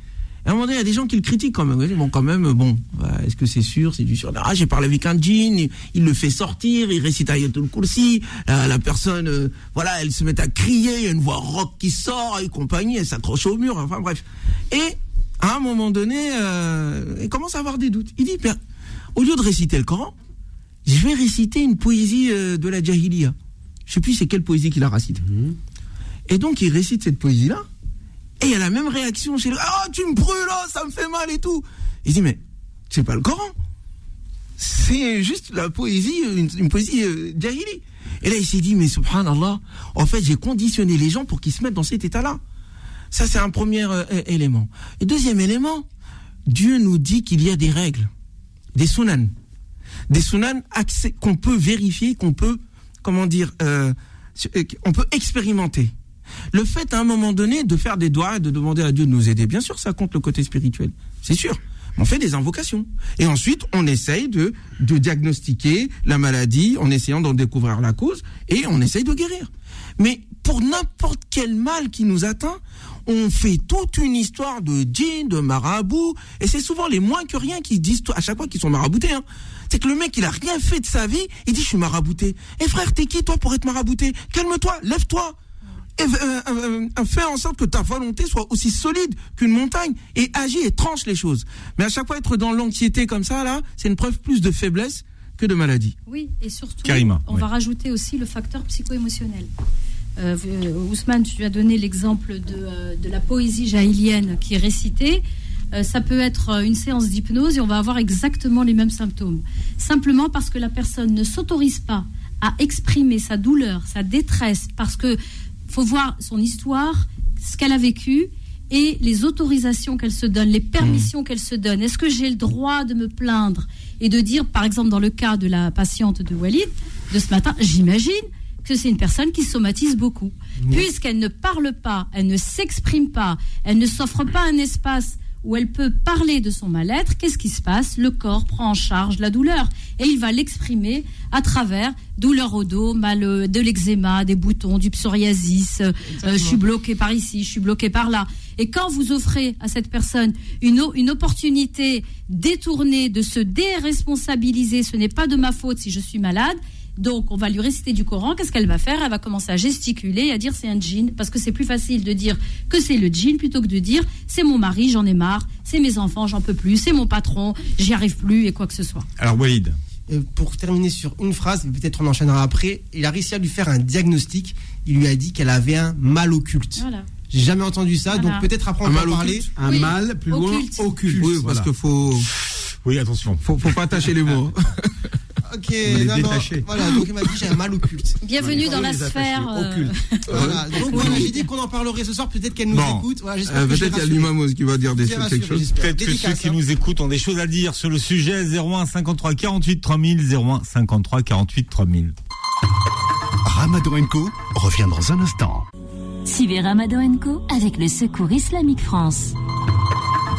à un moment donné, il y a des gens qui le critiquent quand même. Ils disent, Bon, quand même, bon, est-ce que c'est sûr C'est du sûr. Ah, j'ai parlé avec un djinn, il, il le fait sortir, il récite Ayatul Kursi, euh, la personne, euh, voilà, elle se met à crier, il y a une voix rock qui sort et compagnie, elle s'accroche au mur, enfin bref. Et à un moment donné, euh, il commence à avoir des doutes. Il dit, ben, au lieu de réciter le Coran, je vais réciter une poésie euh, de la Jahiliya. Je sais plus c'est quelle poésie qu'il a récité. Et donc il récite cette poésie-là, et il y a la même réaction chez lui. Ah, tu me brûles, oh, ça me fait mal et tout. Il dit, mais c'est pas le Coran. C'est juste la poésie, une, poésie euh, jahili. Et là, il s'est dit, mais subhanallah, en fait, j'ai conditionné les gens pour qu'ils se mettent dans cet état-là. Ça, c'est un premier euh, élément. Et deuxième élément, Dieu nous dit qu'il y a des règles, des sunan. Des sunan qu'on peut vérifier, qu'on peut, comment dire, euh, euh, on peut expérimenter. Le fait à un moment donné de faire des doigts et de demander à Dieu de nous aider, bien sûr, ça compte le côté spirituel, c'est sûr. On fait des invocations. Et ensuite, on essaye de, de diagnostiquer la maladie en essayant d'en découvrir la cause et on essaye de guérir. Mais pour n'importe quel mal qui nous atteint, on fait toute une histoire de djinn, de marabout, et c'est souvent les moins que rien qui disent à chaque fois qu'ils sont maraboutés. Hein. C'est que le mec, il a rien fait de sa vie, il dit je suis marabouté. Et frère, t'es qui toi pour être marabouté? Calme-toi, lève-toi. Et, euh, euh, euh, fais en sorte que ta volonté soit aussi solide qu'une montagne et agis et tranche les choses. Mais à chaque fois être dans l'anxiété comme ça là, c'est une preuve plus de faiblesse que de maladie. Oui, et surtout, Karima, on va rajouter aussi le facteur psycho-émotionnel. Euh, Ousmane, tu as donné l'exemple de, de la poésie jaïlienne qui est récitée. Euh, ça peut être une séance d'hypnose et on va avoir exactement les mêmes symptômes. Simplement parce que la personne ne s'autorise pas à exprimer sa douleur, sa détresse, parce que faut voir son histoire, ce qu'elle a vécu et les autorisations qu'elle se donne, les permissions qu'elle se donne. Est-ce que j'ai le droit de me plaindre et de dire, par exemple, dans le cas de la patiente de Walid de ce matin, j'imagine que c'est une personne qui somatise beaucoup. Puisqu'elle ne parle pas, elle ne s'exprime pas, elle ne s'offre pas un espace où elle peut parler de son mal-être, qu'est-ce qui se passe? Le corps prend en charge la douleur et il va l'exprimer à travers douleur au dos, mal euh, de l'eczéma, des boutons, du psoriasis, euh, euh, je suis bloqué par ici, je suis bloqué par là. Et quand vous offrez à cette personne une, une opportunité détournée de se déresponsabiliser, ce n'est pas de ma faute si je suis malade, donc on va lui réciter du Coran, qu'est-ce qu'elle va faire? Elle va commencer à gesticuler et à dire c'est un djinn, parce que c'est plus facile de dire que c'est le djinn plutôt que de dire c'est mon mari, j'en ai marre, c'est mes enfants, j'en peux plus, c'est mon patron, j'y arrive plus et quoi que ce soit. Alors Walid, Euh, pour terminer sur une phrase, mais peut-être on enchaînera après, il a réussi à lui faire un diagnostic. Il lui a dit qu'elle avait un mal occulte. Voilà. J'ai jamais entendu ça, Voilà. donc peut-être après on Un va mal en parler. occulte Un Oui, mal, plus loin, occulte. occulte. Oui, parce Voilà. qu'il faut, oui, attention. faut, faut pas attacher les mots. [LAUGHS] Ok, les non, non, détacher. voilà, donc il m'a dit j'ai un mal occulte. Bienvenue dans la sphère. euh, occulte. Voilà, donc voilà, j'ai dit qu'on en parlerait ce soir, peut-être qu'elle nous Bon. écoute. Voilà, j'espère Euh, Peut-être qu'il y a l'imam qui va dire des choses, quelque chose. Peut-être que ceux qui hein. nous écoutent ont des choses à dire sur le sujet. 01 53 48 3000, 01 53 48 3000. Ramadan Co revient dans un instant. Suivez Ramadan Co avec le Secours Islamique France.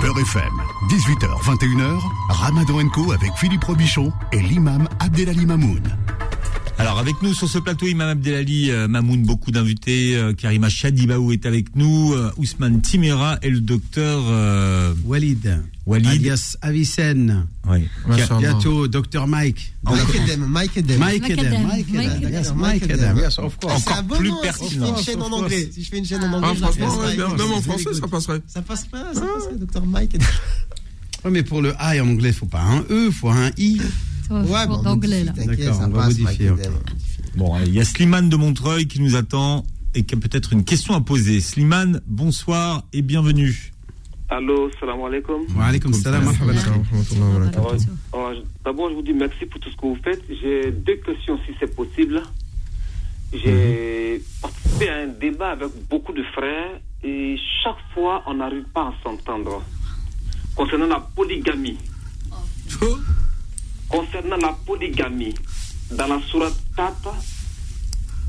Beurre FM, 18h, 21h, Ramadan Co avec Philippe Robichon et l'imam Abdelali Mamoun. Alors avec nous sur ce plateau, Imam Abdelali euh, Mamoun, beaucoup d'invités. euh, Karima Chadibaou est avec nous, euh, Ousmane Timera et le docteur euh, Walid, Walid. alias Avicenne. Machallah. bientôt Dr Mike. Mike Edem, Mike Edem. Mike Mike Edem, Mike Mike Edem, yes, Mike Mike Edem. Yes, of course. C'est un Encore bon plus nom, Si je fais pertinent. une chaîne en anglais, si je fais une chaîne en Ah. anglais, Ah, franchement, Mike même, en français, ça passerait. Ça passe pas, ça passe, Dr Mike Edem. Ouais, mais pour le A en anglais, faut pas un E, faut un I. Ouais, pour bon, d'anglais là. D'accord, on va modifier. Bon, allez, il y a Slimane de Montreuil qui nous attend et qui a peut-être une question à poser. Slimane, bonsoir et bienvenue. Allô, salam alaikum. Wa alaykum salam, D'abord, je vous dis merci pour tout ce que vous faites. J'ai deux questions, si c'est possible. J'ai participé à un débat avec beaucoup de frères et chaque fois, on n'arrive pas à s'entendre. Concernant la polygamie. Concernant la polygamie, dans la sourate 4,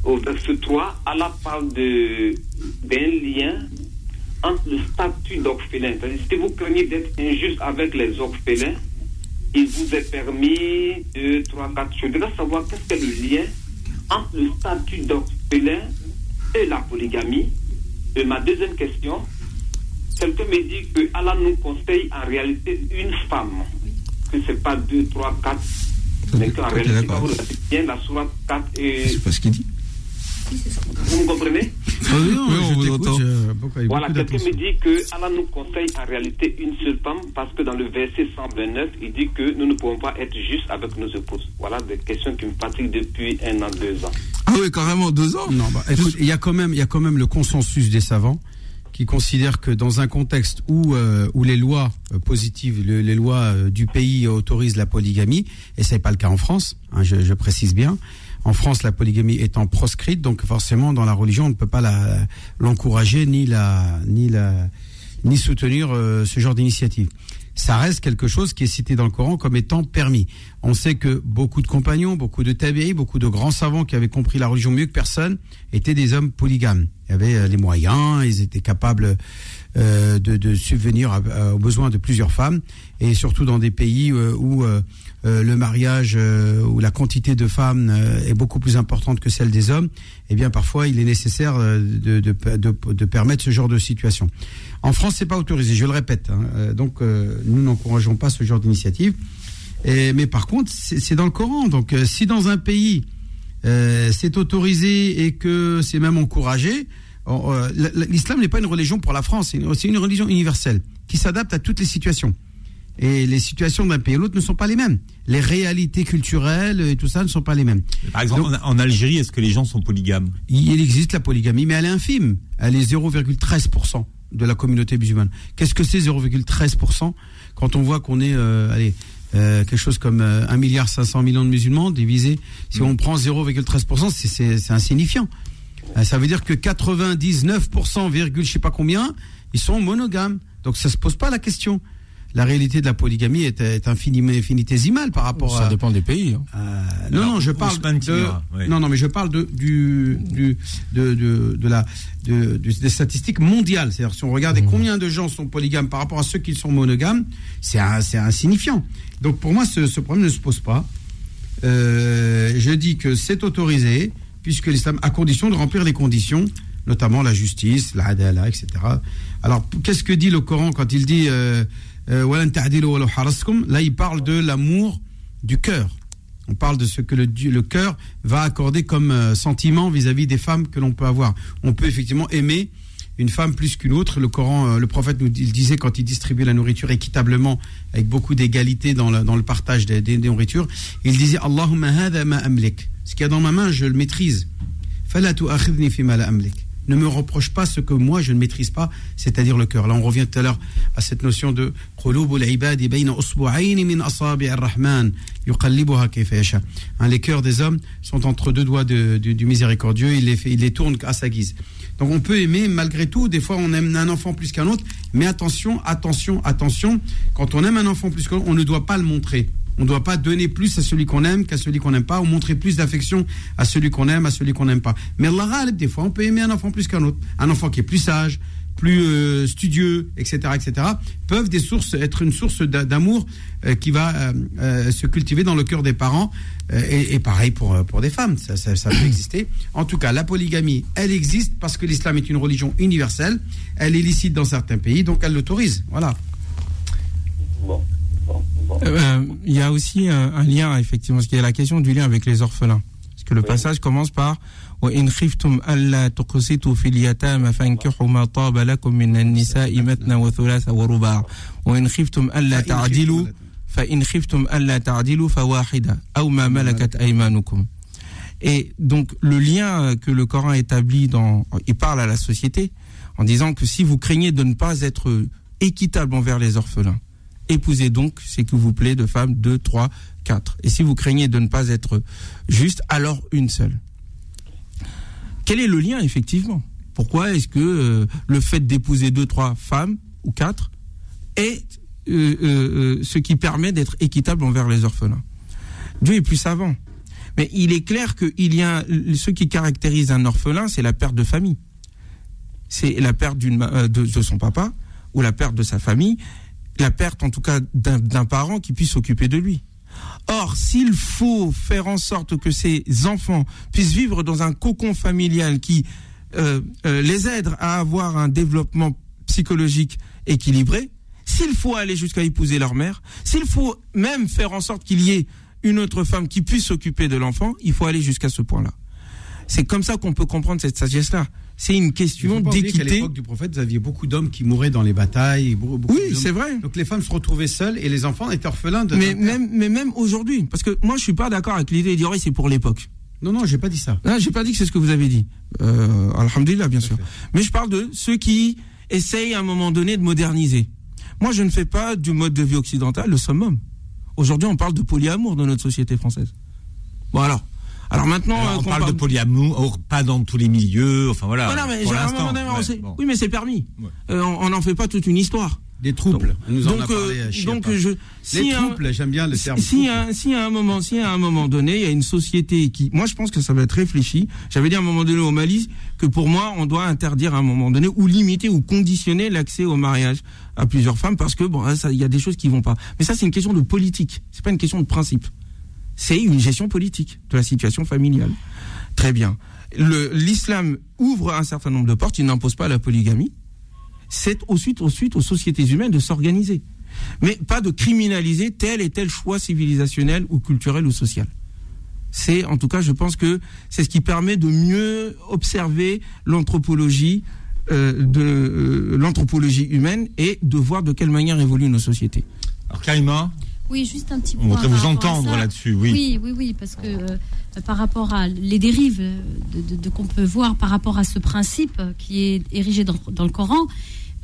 au verset 3, Allah parle de- d'un lien entre le statut d'orphelin. Si vous craignez d'être injuste avec les orphelins, il vous est permis de 3, 4 choses. Je voudrais savoir qu'est-ce que le lien entre le statut d'orphelin et la polygamie. Et ma deuxième question, quelqu'un me dit que Allah nous conseille en réalité une femme, que c'est pas 2, 3, 4, mais qu'en réalité, la sourate 4 et C'est pas ce qu'il dit. Vous me comprenez Ah oui, non, Oui, on je vous avec Voilà, quelqu'un me dit que Allah nous conseille en réalité une seule femme parce que dans le verset 129, il dit que nous ne pouvons pas être justes avec nos épouses. Voilà des questions qui me fatiguent depuis un an, deux ans. Ah oui, carrément, deux ans. Non, bah, écoute, il y a quand même, il y a quand même le consensus des savants qui considèrent que dans un contexte où euh, où les lois euh, positives, le- les lois euh, du pays autorisent la polygamie, et c'est pas le cas en France, hein, je, je précise bien. En France, la polygamie étant proscrite, donc forcément dans la religion, on ne peut pas l'encourager ni la ni la ni soutenir euh, ce genre d'initiative. Ça reste quelque chose qui est cité dans le Coran comme étant permis. On sait que beaucoup de compagnons, beaucoup de tabi'i, beaucoup de grands savants qui avaient compris la religion mieux que personne étaient des hommes polygames. Ils avaient euh, les moyens, ils étaient capables de, de subvenir à- aux besoins de plusieurs femmes, et surtout dans des pays euh, où euh, euh, le mariage, euh, où la quantité de femmes euh, est beaucoup plus importante que celle des hommes, eh bien parfois il est nécessaire euh, de, de, de, de permettre ce genre de situation. En France, c'est pas autorisé, je le répète. hein. Euh, donc euh, nous n'encourageons pas ce genre d'initiative. Mais par contre, c'est dans le Coran. Donc euh, si dans un pays euh, c'est autorisé et que c'est même encouragé, euh, l'islam n'est pas une religion pour la France, c'est une, religion universelle qui s'adapte à toutes les situations. Et les situations d'un pays à l'autre ne sont pas les mêmes. Les réalités culturelles et tout ça ne sont pas les mêmes. Par exemple, Donc- en, Algérie, est-ce que les gens sont polygames? Il existe la polygamie, mais elle est infime. Elle est 0,13% de la communauté musulmane. Qu'est-ce que c'est 0,13% quand on voit qu'on est, euh, allez, euh, quelque chose comme euh, 1 milliard 500 millions de musulmans divisé, si on prend 0,13%, c'est- c'est c'est insignifiant. Euh, Ça veut dire que 99%, virgule je sais pas combien, ils sont monogames. Donc ça se pose pas la question. La réalité de la polygamie est, est infiniment- infinitésimale par rapport Ça à, dépend des pays. hein. euh, non, Alors, non, je parle de, ouais. non, non, mais je parle de du, du de, de, de la de, des statistiques mondiales. C'est-à-dire si on regarde Mmh. combien de gens sont polygames par rapport à ceux qui sont monogames, c'est insignifiant. Donc pour moi, ce, ce problème ne se pose pas. Euh, je dis que c'est autorisé puisque l'islam, à condition de remplir les conditions, notamment la justice, l'adala, etc. Alors qu'est-ce que dit le Coran quand il dit euh, euh, Là, il parle de l'amour du cœur. On parle de ce que le, le cœur va accorder comme euh, sentiment vis-à-vis des femmes que l'on peut avoir. On peut effectivement aimer une femme plus qu'une autre. Le Coran, euh, le prophète nous il disait quand il distribuait la nourriture équitablement, avec beaucoup d'égalité dans dans le partage des, des- des nourritures, il disait Allahumma hadha ma amlik. Ce qu'il y a dans ma main, je le maîtrise. Ne me reproche pas ce que moi je ne maîtrise pas, c'est-à-dire le cœur. Là, on revient tout à l'heure à cette notion de. Hein, les cœurs des hommes sont entre deux doigts de- du, miséricordieux, il les, il les tourne à sa guise. Donc on peut aimer malgré tout, des fois on aime un enfant plus qu'un autre, mais attention, attention, attention, quand on aime un enfant plus qu'un autre, on ne doit pas le montrer. On ne doit pas donner plus à celui qu'on aime qu'à celui qu'on n'aime pas, ou montrer plus d'affection à celui qu'on aime, à celui qu'on n'aime pas. Mais Allah des fois, on peut aimer un enfant plus qu'un autre. Un enfant qui est plus sage, plus euh, studieux, etc., etc., peuvent des sources, être une source d'a- d'amour euh, qui va euh, se cultiver dans le cœur des parents. Et, pareil pour, pour des femmes, ça, ça, peut exister. En tout cas, la polygamie, elle existe parce que l'islam est une religion universelle. Elle est licite dans certains pays, donc elle l'autorise. Voilà. Bon, Il y a aussi un, un lien, effectivement, parce qu'il y a la question du lien avec les orphelins. Parce que le Oui. passage commence par وإن خفتم ألا تقسطوا في اليتامى فانكحوا ما طاب لكم من النساء مثنى وثلاث ورباع وإن خفتم ألا تعدلوا فإن خفتم ألا تعدلوا فواحدة أو ما ملكت أيمانكم Et donc le lien que le Coran établit dans, il parle à la société en disant que si vous craignez de ne pas être équitable envers les orphelins, épousez donc, s'il vous plaît, de femmes 2, 3, 4. Et si vous craignez de ne pas être juste, alors une seule. Quel est le lien effectivement? Pourquoi est-ce que euh, le fait d'épouser deux, trois femmes ou quatre est euh, euh, ce qui permet d'être équitable envers les orphelins? Dieu est plus savant. Mais il est clair qu'il y a ce qui caractérise un orphelin, c'est la perte de famille. C'est la perte d'une de son papa ou la perte de sa famille, la perte en tout cas d'un parent qui puisse s'occuper de lui. Or, s'il faut faire en sorte que ces enfants puissent vivre dans un cocon familial qui euh, euh, les aide à avoir un développement psychologique équilibré, s'il faut aller jusqu'à épouser leur mère, s'il faut même faire en sorte qu'il y ait une autre femme qui puisse s'occuper de l'enfant, il faut aller jusqu'à ce point-là. C'est comme ça qu'on peut comprendre cette sagesse-là. C'est une question d'équité. l'époque du prophète, vous aviez beaucoup d'hommes qui mouraient dans les batailles. Oui, c'est vrai. Donc les femmes se retrouvaient seules et les enfants étaient orphelins de. Mais même, mais même aujourd'hui, parce que moi je suis pas d'accord avec l'idée de dire oui, c'est pour l'époque. Non, non, j'ai pas dit ça. Non, j'ai pas dit que c'est ce que vous avez dit. Euh, Alhamdulillah, bien sûr. fait. Mais je parle de ceux qui essayent à un moment donné de moderniser. Moi, je ne fais pas du mode de vie occidental le summum. Aujourd'hui, on parle de polyamour dans notre société française. Bon alors. Alors maintenant, Alors, euh, on parle de polyamour, pas dans tous les milieux, enfin voilà. Voilà, mais pour ouais, bon. Oui, mais c'est permis. Ouais. Euh, on n'en fait pas toute une histoire. Des troubles. On nous en a donc, parlé euh, donc je. Les si troubles, j'aime bien le terme. si, si à un moment, si à un moment donné, il y a une société qui, moi, je pense que ça va être réfléchi. J'avais dit à un moment donné au Mali que pour moi, on doit interdire à un moment donné ou limiter ou conditionner l'accès au mariage à plusieurs femmes parce que bon, il y a des choses qui vont pas. Mais ça, c'est une question de politique. C'est pas une question de principe. C'est une gestion politique de la situation familiale. Très bien. L'islam ouvre un certain nombre de portes. Il n'impose pas la polygamie. C'est ensuite, ensuite aux sociétés humaines de s'organiser mais pas de criminaliser tel et tel choix civilisationnel ou culturel ou social. C'est, en tout cas, je pense que c'est ce qui permet de mieux observer l'anthropologie euh, de euh, l'anthropologie humaine et de voir de quelle manière évoluent nos sociétés. Alors Karima, Oui, juste un petit on point. voudrait par vous entendre là-dessus, oui. Oui, oui, oui, parce que euh, par rapport à les dérives de, de- de- qu'on peut voir par rapport à ce principe qui est érigé dans, dans le Coran,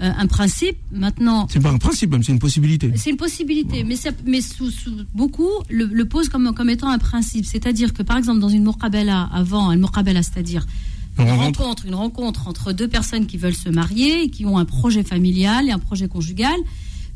euh, un principe, maintenant, C'est pas un principe, même, c'est une possibilité. c'est une possibilité, mais, ça- mais sous, sous- beaucoup le, le posent comme, comme étant un principe. C'est-à-dire que, par exemple, dans une muqabala, avant, un muqabala, c'est-à-dire Une une rencontre. rencontre, une rencontre entre deux personnes qui veulent se marier, et qui ont un projet familial et un projet conjugal,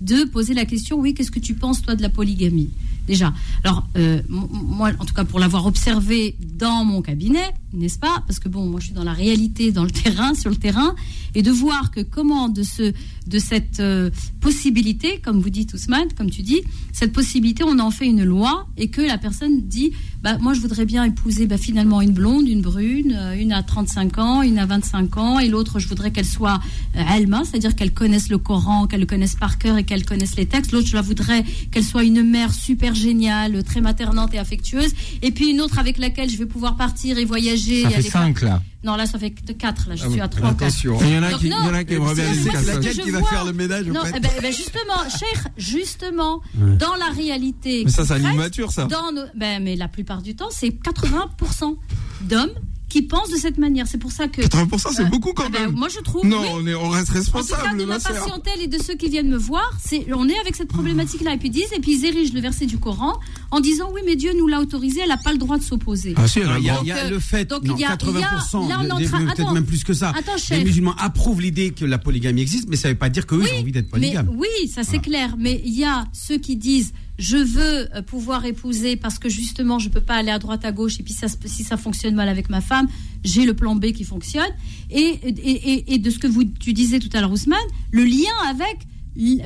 de poser la question, oui, qu'est-ce que tu penses, toi, de la polygamie? Déjà, alors, euh, moi, en tout cas, pour l'avoir observé dans mon cabinet, n'est-ce pas? Parce que, bon, moi, je suis dans la réalité, dans le [LAUGHS] terrain, sur le terrain, et de voir que comment de, ce, de cette euh, possibilité, comme vous dites, Ousmane, comme tu dis, cette possibilité, on en fait une loi, et que la personne dit, bah, moi, je voudrais bien épouser bah, finalement une blonde, une brune, euh, une à 35 ans, une à 25 ans, et l'autre, je voudrais qu'elle soit euh, Alma, c'est-à-dire qu'elle connaisse le Coran, qu'elle le connaisse par cœur et qu'elle connaisse les textes. L'autre, je la voudrais qu'elle soit une mère super géniale, très maternante et affectueuse. Et puis une autre avec laquelle je vais pouvoir partir et voyager. ça et fait aller- 5 là. Non, là, ça fait que 4. Là, je Ah suis oui, à 3 Attention. Il y en a Donc, qui, il y non, en a qui aimeraient bien c'est- laquelle que qui va vois- faire le ménage, Non, eh ben, eh ben, justement, cher, justement, [LAUGHS] dans la réalité. Mais ça, c'est concrète, immature, ça. dans nos- ben, mais la plupart du temps, c'est 80% d'hommes qui pensent de cette manière. C'est pour ça que. 80%, c'est Euh, beaucoup quand ah ben, même. moi, je trouve. Non, oui. on, est, on reste En tout cas, responsable, de ma patientèle et de ceux qui viennent me voir, c'est, on est avec cette problématique-là. Et puis ils disent, et puis ils érigent le verset du Coran en disant, oui, mais Dieu nous l'a autorisé, elle n'a pas le droit de s'opposer. Ah si, Il y a, droit. il y a Donc, le fait, donc, non, il y a- il y a- 80%, là, on est en des- train- peut-être attends. même plus que ça. Attends, les chef. musulmans approuvent l'idée que la polygamie existe, mais ça ne veut pas dire qu'eux, ils ont envie d'être Mais polygames. oui, ça c'est Voilà. clair. Mais il y a ceux qui disent je veux euh, pouvoir épouser parce que justement je peux pas aller à droite à gauche et puis si ça fonctionne mal avec ma femme, j'ai le plan B qui fonctionne. Et, de ce que vous tu disais tout à l'heure, Ousmane, le lien avec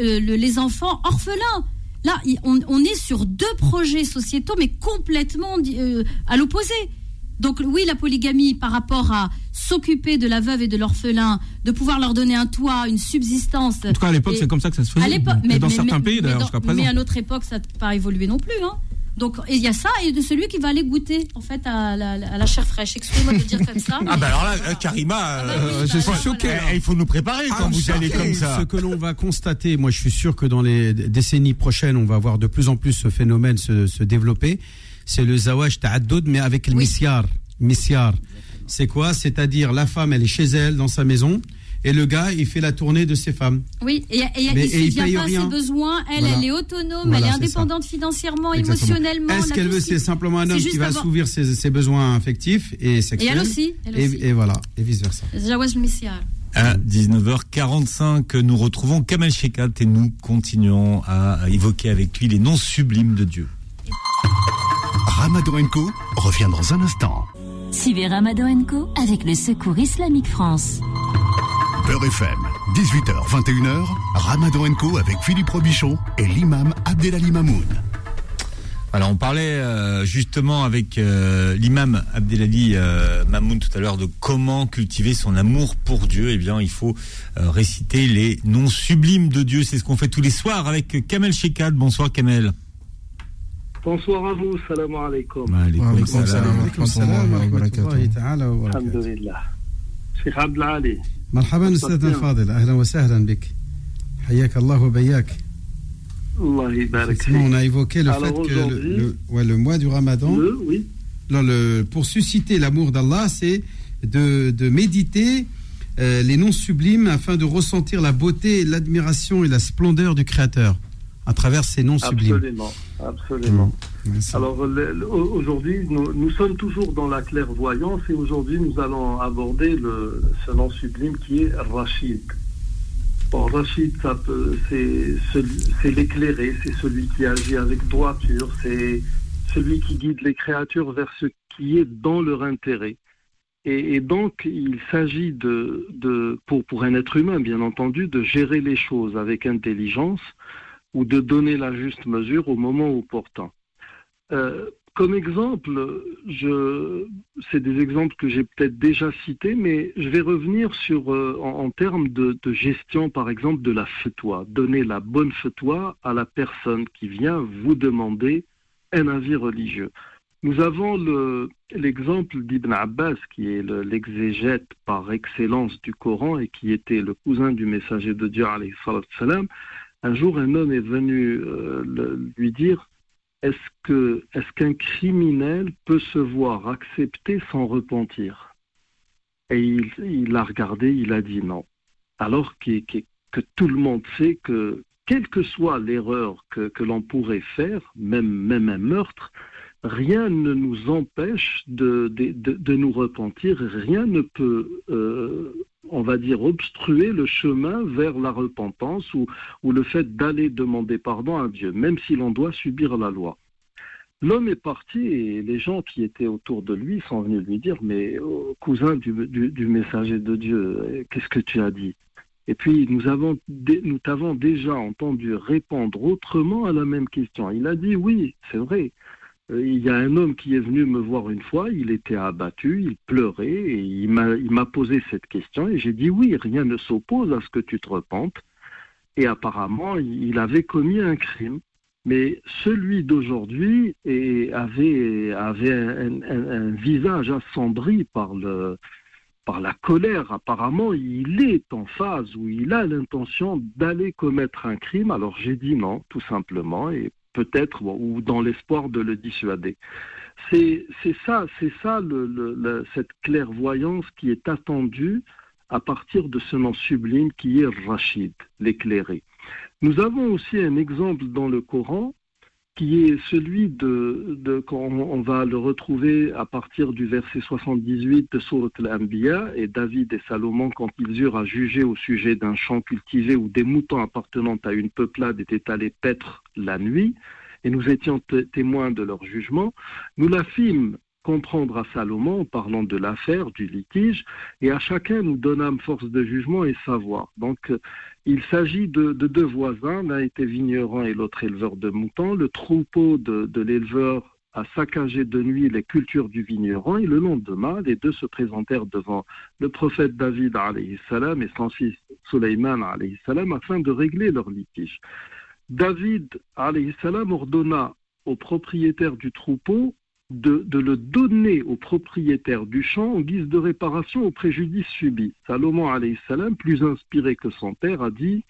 euh, le- les enfants orphelins. Là, on, est sur deux projets sociétaux, mais complètement euh, à l'opposé. Donc oui, la polygamie par rapport à s'occuper de la veuve et de l'orphelin, de pouvoir leur donner un toit, une subsistance. En tout cas, à l'époque, Et- c'est comme ça que ça se faisait. à l'époque, Et dans certains pays, mais d'ailleurs, jusqu'à présent. Mais à notre époque, ça n'a pas évolué non plus. Hein. Donc, et il y a ça, et de celui qui va aller goûter, en fait, à la, à la chair fraîche. Excusez-moi de le dire comme ça. Ah mais- bah alors là, euh, Karima, bah euh, oui, je bah, suis voilà. choqué, il faut nous préparer Ah, quand vous allez comme ça. Ce que l'on va constater, moi je suis sûr que dans les décennies prochaines, on va voir de plus en plus ce phénomène se, se développer. C'est le zawaj ta'addoud, mais avec le Oui. misyar. Misyar. C'est quoi? C'est-à-dire la femme, elle est chez elle, dans sa maison, et le gars, il fait la tournée de ses femmes. Oui, et, et, Mais- il et il ne paye pas à ses rien. besoins. Elle, Voilà. elle est autonome, Voilà, elle est indépendante financièrement, Exactement. émotionnellement. Est-ce qu'elle veut, ce c'est simplement un c'est homme juste qui va assouvir ses, ses besoins affectifs et Et sexuels elle aussi. Elle aussi. et, et voilà, et vice-versa. À 19h45, nous retrouvons Kamel Shekat et nous continuons à évoquer avec lui les noms sublimes de Dieu. Ramadan Co revient dans un instant. Suivez Ramadan Co avec le Secours Islamique France. Beurre FM, 18h, 21h, Ramadan Co avec Philippe Robichon et l'imam Abdelali Mamoun. Alors on parlait euh, justement avec euh, l'imam Abdelali euh, Mamoun tout à l'heure de comment cultiver son amour pour Dieu. Eh bien, il faut euh, réciter les noms sublimes de Dieu. C'est ce qu'on fait tous les soirs avec Kamel Shekad. Bonsoir Kamel. Bonsoir à vous, salam alaikum. Alaykoum salam. عليكم السلام ورحمة الله تعالى وبركاته Alhamdulillah. Sheikh Abdel Ali. مرحبا أستاذنا الفاضل أهلا وسهلا بك حياك الله وبياك Allah يبارك Effectivement, on فيك. a évoqué le Alors fait que le, aujourd'hui- le- ouais, le mois du Ramadan, Le, oui. non, le- pour susciter l'amour d'Allah, c'est de, de méditer euh, les noms sublimes afin de ressentir la beauté, l'admiration et la splendeur du Créateur à travers ces noms sublimes. Absolument, absolument. Merci. Alors aujourd'hui, nous, nous sommes toujours dans la clairvoyance et aujourd'hui nous allons aborder le, ce nom sublime qui est Rachid. Bon, Rachid, c'est l'éclairé, c'est celui qui agit avec droiture, c'est celui qui guide les créatures vers ce qui est dans leur intérêt. Et, et donc, il s'agit de, de pour, pour un être humain, bien entendu, de gérer les choses avec intelligence ou de donner la juste mesure au moment opportun. Euh, comme exemple, c'est des exemples que j'ai peut-être déjà cités, mais je vais revenir sur, euh, en, termes de, gestion, par exemple, de la fetwa. Donner la bonne fetwa à la personne qui vient vous demander un avis religieux. Nous avons le- l'exemple d'Ibn Abbas, qui est le- l'exégète par excellence du Coran et qui était le cousin du messager de Dieu, salam. Un jour, un homme est venu euh, lui dire est-ce qu'un criminel peut se voir accepter sans repentir? Et il, a regardé, il a dit non. Alors que, tout le monde sait que quelle que soit l'erreur que, l'on pourrait faire, même, un meurtre, rien ne nous empêche de nous repentir, rien ne peut, euh, on va dire, obstruer le chemin vers la repentance ou, le fait d'aller demander pardon à Dieu, même si l'on doit subir la loi. L'homme est parti et les gens qui étaient autour de lui sont venus lui dire Mais oh, cousin du, messager de Dieu, qu'est-ce que tu as dit? Et puis nous avons nous t'avons déjà entendu répondre autrement à la même question. Il a dit Oui, c'est vrai. Euh, Il y a un homme qui est venu me voir une fois, il était abattu, il pleurait et il m'a posé cette question et j'ai dit oui, rien ne s'oppose à ce que tu te repentes. Et apparemment, il avait commis un crime. Mais celui d'aujourd'hui avait, un, visage assombri par, la colère. Apparemment, il est en phase où il a l'intention d'aller commettre un crime. Alors j'ai dit non, tout simplement, peut-être, ou dans l'espoir de le dissuader. C'est ça, c'est ça cette clairvoyance qui est attendue à partir de ce nom sublime qui est Rachid, l'éclairé. Nous avons aussi un exemple dans le Coran qui est celui de, quand on va le retrouver à partir du verset 78 de Surat al-Anbiya et David et Salomon quand ils eurent à juger au sujet d'un champ cultivé où des moutons appartenant à une peuplade étaient allés paître la nuit et nous étions té- témoins de leur jugement, nous la fîmes comprendre à Salomon en parlant de l'affaire, du litige, et à chacun nous donnâmes force de jugement et savoir. Donc, il s'agit de, de deux voisins, l'un était vigneron et l'autre éleveur de moutons. Le troupeau de, l'éleveur a saccagé de nuit les cultures du vigneron et le lendemain, les deux se présentèrent devant le prophète David salam et son fils Sulayman alayhi salam afin de régler leur litige. David salam ordonna au propriétaire du troupeau de, le donner au propriétaire du champ en guise de réparation au préjudice subi. Salomon salam, plus inspiré que son père, a dit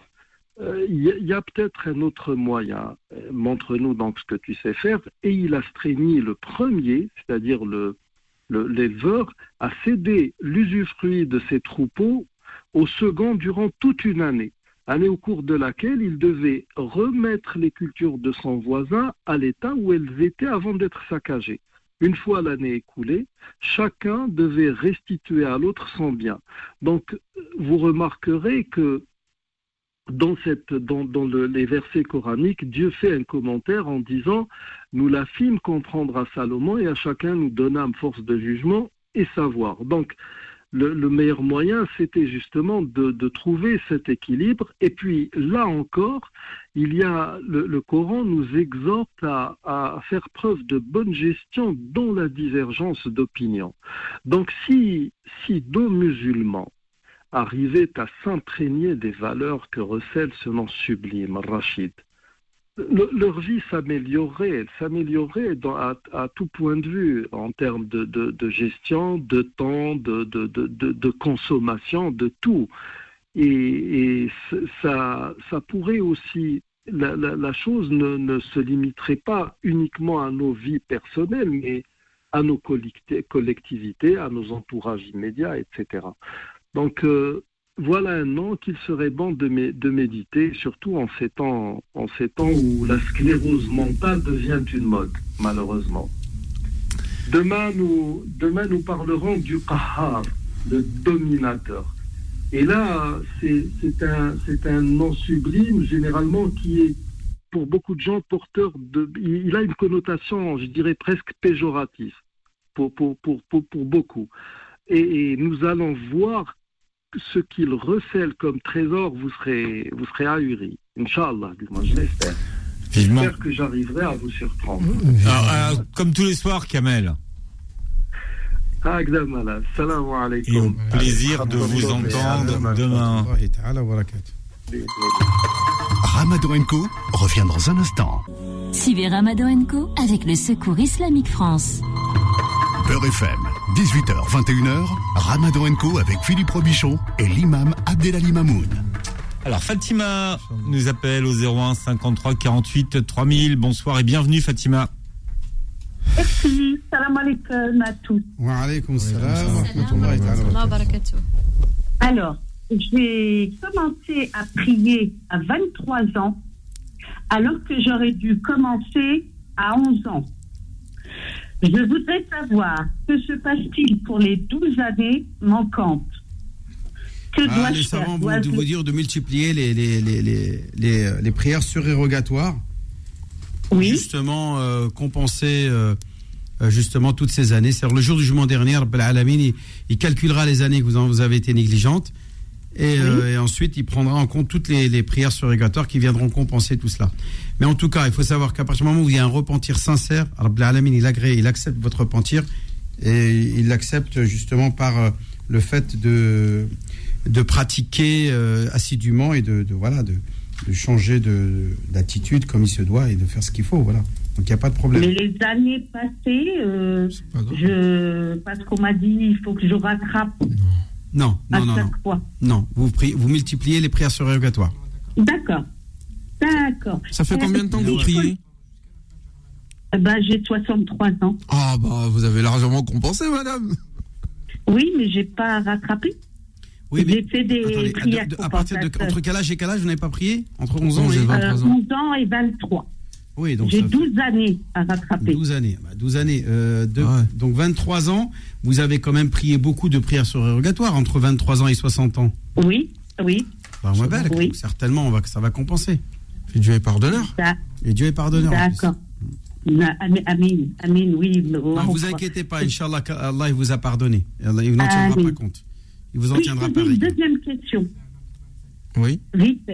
euh, il y a, peut-être un autre moyen. Euh, Montre-nous donc ce que tu sais faire. Et il astreignit le premier, c'est-à-dire le- l'éleveur, à céder l'usufruit de ses troupeaux au second durant toute une année. Année au cours de laquelle il devait remettre les cultures de son voisin à l'état où elles étaient avant d'être saccagées. Une fois l'année écoulée, chacun devait restituer à l'autre son bien. Donc, vous remarquerez que dans, les versets coraniques, Dieu fait un commentaire en disant Nous la fîmes comprendre à Salomon et à chacun nous donnâmes force de jugement et savoir. Donc, le, le meilleur moyen, c'était justement de, trouver cet équilibre. Et puis, là encore, le, Coran nous exhorte à, à faire preuve de bonne gestion dans la divergence d'opinion. Donc, si, si deux musulmans arrivaient à s'imprégner des valeurs que recèle ce nom sublime, Rachid, le- leur vie s'améliorerait, elle s'améliorerait dans- à, tout point de vue, en termes de, gestion, de temps, de, consommation, de tout. Et, ça, ça pourrait aussi, la, chose ne, se limiterait pas uniquement à nos vies personnelles, mais à nos collecti- collectivités, à nos entourages immédiats, etc. Donc, euh, voilà un nom qu'il serait bon de, mé- de méditer, surtout en ces, temps, en ces temps où la sclérose mentale devient une mode, malheureusement. Demain, nous, demain, nous parlerons du Qahar, le dominateur. Et là, c'est un, un nom sublime, généralement, qui est pour beaucoup de gens porteur de. Il a une connotation, je dirais, presque péjorative pour, pour, pour, pour, pour beaucoup. Et nous allons voir ce qu'il recèle comme trésor, vous serez, vous serez ahuris. Inch'Allah, moi je l'espère. Vivement. J'espère que j'arriverai à vous surprendre. Alors, alors, comme tous les soirs, Kamel. Ah, Et au plaisir de vous entendre demain. Ramadan Co revient dans un instant. Suivez Ramadan Co avec le Secours Islamique France. Beurre FM, 18h, 21h, Ramadan Co avec Philippe Robichon et l'imam Abdelali Mamoun. Alors, Fatima nous appelle au 01 53 48 3000. Bonsoir et bienvenue, Fatima. Merci, salam alaikum à tous. Wa alaykum salam wa barakatuh. Alors, j'ai commencé à prier à 23 ans, alors que j'aurais dû commencer à 11 ans. Je voudrais savoir que se passe-t-il pour les 12 années manquantes Que Ah, les savants vont vous dire de multiplier les, les, les, les, les, prières surérogatoires. Oui. Justement, euh, compenser euh, euh, justement toutes ces années. C'est-à-dire le jour du jugement dernier, Rabbil Alamin, il, il calculera les années que vous, en- vous avez été négligentes. Et, euh, et ensuite, il prendra en compte toutes les, les prières surérogatoires qui viendront compenser tout cela. Mais en tout cas, il faut savoir qu'à partir du moment où il y a un repentir sincère, Rabbil Alamin, il agrée, il accepte votre repentir et il l'accepte justement par euh, le fait de, de pratiquer euh, assidûment et de, de, voilà de, de changer de d'attitude comme il se doit et de faire ce qu'il faut voilà. Donc il n'y a pas de problème. Mais les années passées, euh, je, parce qu'on m'a dit il faut que je rattrape non à non non non chaque fois. non vous pri- vous multipliez les prières surérogatoires D'accord. D'accord. Ça fait combien de temps que vous priez? Ben, j'ai 63 ans. Ah bah vous avez largement compensé, madame. Oui, mais j'ai pas rattrapé. oui J'ai fait des attendez, prières de- de- à partir de entre quel âge et quel âge vous n'avez pas prié? Entre 11 ans 11 et et 20. Euh, 23 ans. 11 ans et 23. Oui donc J'ai ça fait 12 années à rattraper. 12 années Bah, 12 années euh, de- Ouais. donc 23 ans vous avez quand même prié beaucoup de prières surérogatoires entre 23 ans et 60 ans Oui, oui. bah, on va bien, Oui. certainement on va ça va compenser Puis Dieu est pardonneur. Ça- et Dieu est pardonneur. D'accord. Amin, Amin, Amin, oui. le- Ne vous inquiétez pas, Inch'Allah, qu'Allah il vous a pardonné. Allah, il n'en tiendra Ah, oui. pas compte. Il vous en Puis-je tiendra pas une deuxième question, Oui. vite.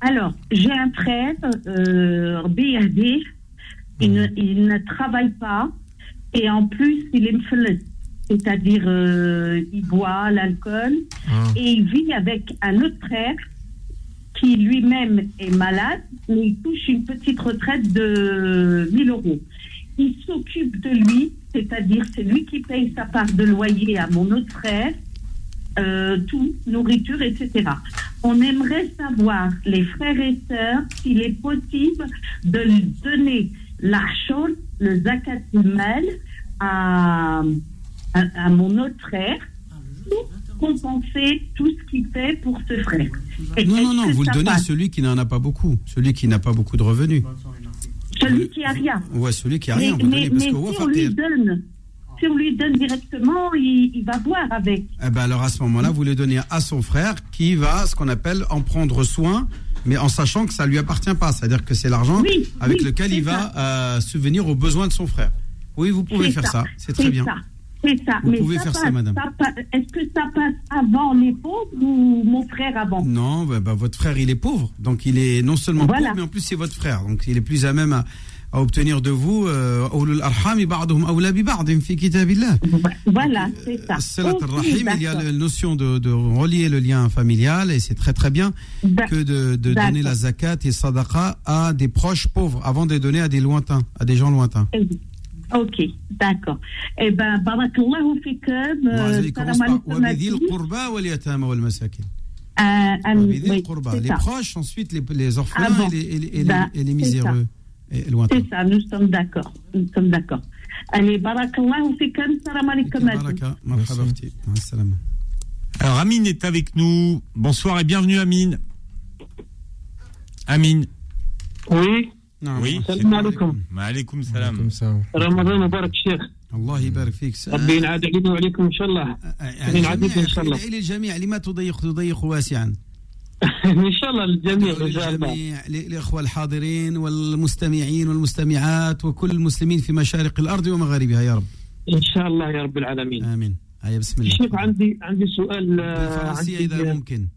Alors, j'ai un frère, euh, BRD, il ne, il ne travaille pas et en plus, il est mflet. C'est-à-dire, euh, il boit l'alcool Ah. et il vit avec un autre frère qui lui-même est malade, mais il touche une petite retraite de 1000 euros. Il s'occupe de lui, c'est-à-dire c'est lui qui paye sa part de loyer à mon autre frère, euh, tout, nourriture, etc. On aimerait savoir, les frères et sœurs, s'il est possible de lui donner l'argent, le zakat à, à, à mon autre frère pour compenser tout ce qu'il fait pour ce frère. Et Non, non, non, vous le donnez à celui qui n'en a pas beaucoup, celui qui n'a pas beaucoup de revenus. Celui qui a rien. Ouais, celui qui a Mais, rien, mais-. Parce mais que si Wafa, on lui donne, si on lui donne directement, il, il va boire avec. eh ben alors à ce moment-là, vous le donnez à son frère qui va, ce qu'on appelle, en prendre soin mais en sachant que ça lui appartient pas. C'est-à-dire que c'est l'argent Oui, avec oui, lequel il va euh, subvenir aux besoins de son frère. Oui, vous pouvez faire ça. C'est très bien. ça, C'est ça. Vous Mais pouvez ça faire ça, madame. Est-ce que ça passe avant les pauvres ou mon frère avant? Non, bah, bah, votre frère, il est pauvre. Donc, il est non seulement Voilà. pauvre, mais en plus, c'est votre frère. Donc, il est plus à même à, à obtenir de vous euh, Voilà, c'est ça. Euh, Aussi, il y a la notion de, relier le lien familial et c'est très très bien que de, donner la zakat et sadaqa à des proches pauvres avant de les donner à des lointains, à des gens lointains. Eh ok, d'accord. Eh bien, barakallahu fikum. Euh, salam. Euh, euh, oui, les proches, ensuite les, les ah orphelins ah bon, et, les, et, les, et les bah, miséreux. C'est ça, nous sommes d'accord. Nous sommes d'accord. Allez, barakallahu fikum. Salam alaikum à tous. Baraka, marhaba akhti. Ma salama. Alors Amine est avec nous. Bonsoir et bienvenue Amine. Amine. Oui. Oui. Salam alaikum. Maaleykoum salam. Comme ça. رمضان مبارك شيخ الله يبارك فيك ربي ينعاد علينا وعليكم ان شاء الله يعني ينعاد الجميع ان شاء الله إلى الجميع لما تضيق تضيق واسعا [LAUGHS] ان شاء الله للجميع إن شاء الله. للجميع للإخوة الحاضرين والمستمعين والمستمعات وكل المسلمين في مشارق الأرض ومغاربها يا رب. إن شاء الله يا رب العالمين. آمين. هيا بسم الله. شيخ عندي عندي سؤال آه، بالفرنسية عندي إذا ممكن.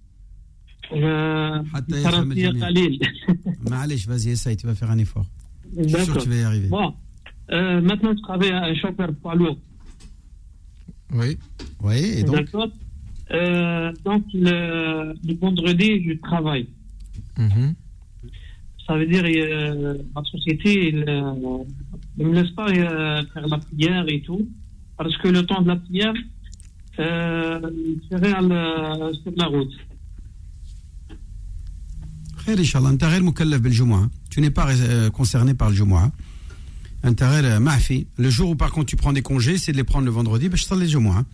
آه، حتى يفهم فرنسية الجميع. قليل. [LAUGHS] معلش vas-y essaye tu vas faire un effort. D'accord. tu vas y arriver. Bon, euh, maintenant je travaille à un chauffeur poids lourd. oui. Oui et donc D'accord. Euh, donc le, le vendredi, je travaille. Mhm. Ça veut dire euh, ma société il, euh, ne me laisse pas euh, faire la prière et tout, parce que le temps de la prière euh, il serait à la- sur la route. خير إن شاء الله أنت غير مكلف بالجمعة tu n'es pas euh, concerné par le Jumu'ah أنت غير معفي le jour où par contre tu prends des congés c'est de les prendre le vendredi باش تصلي الجمعة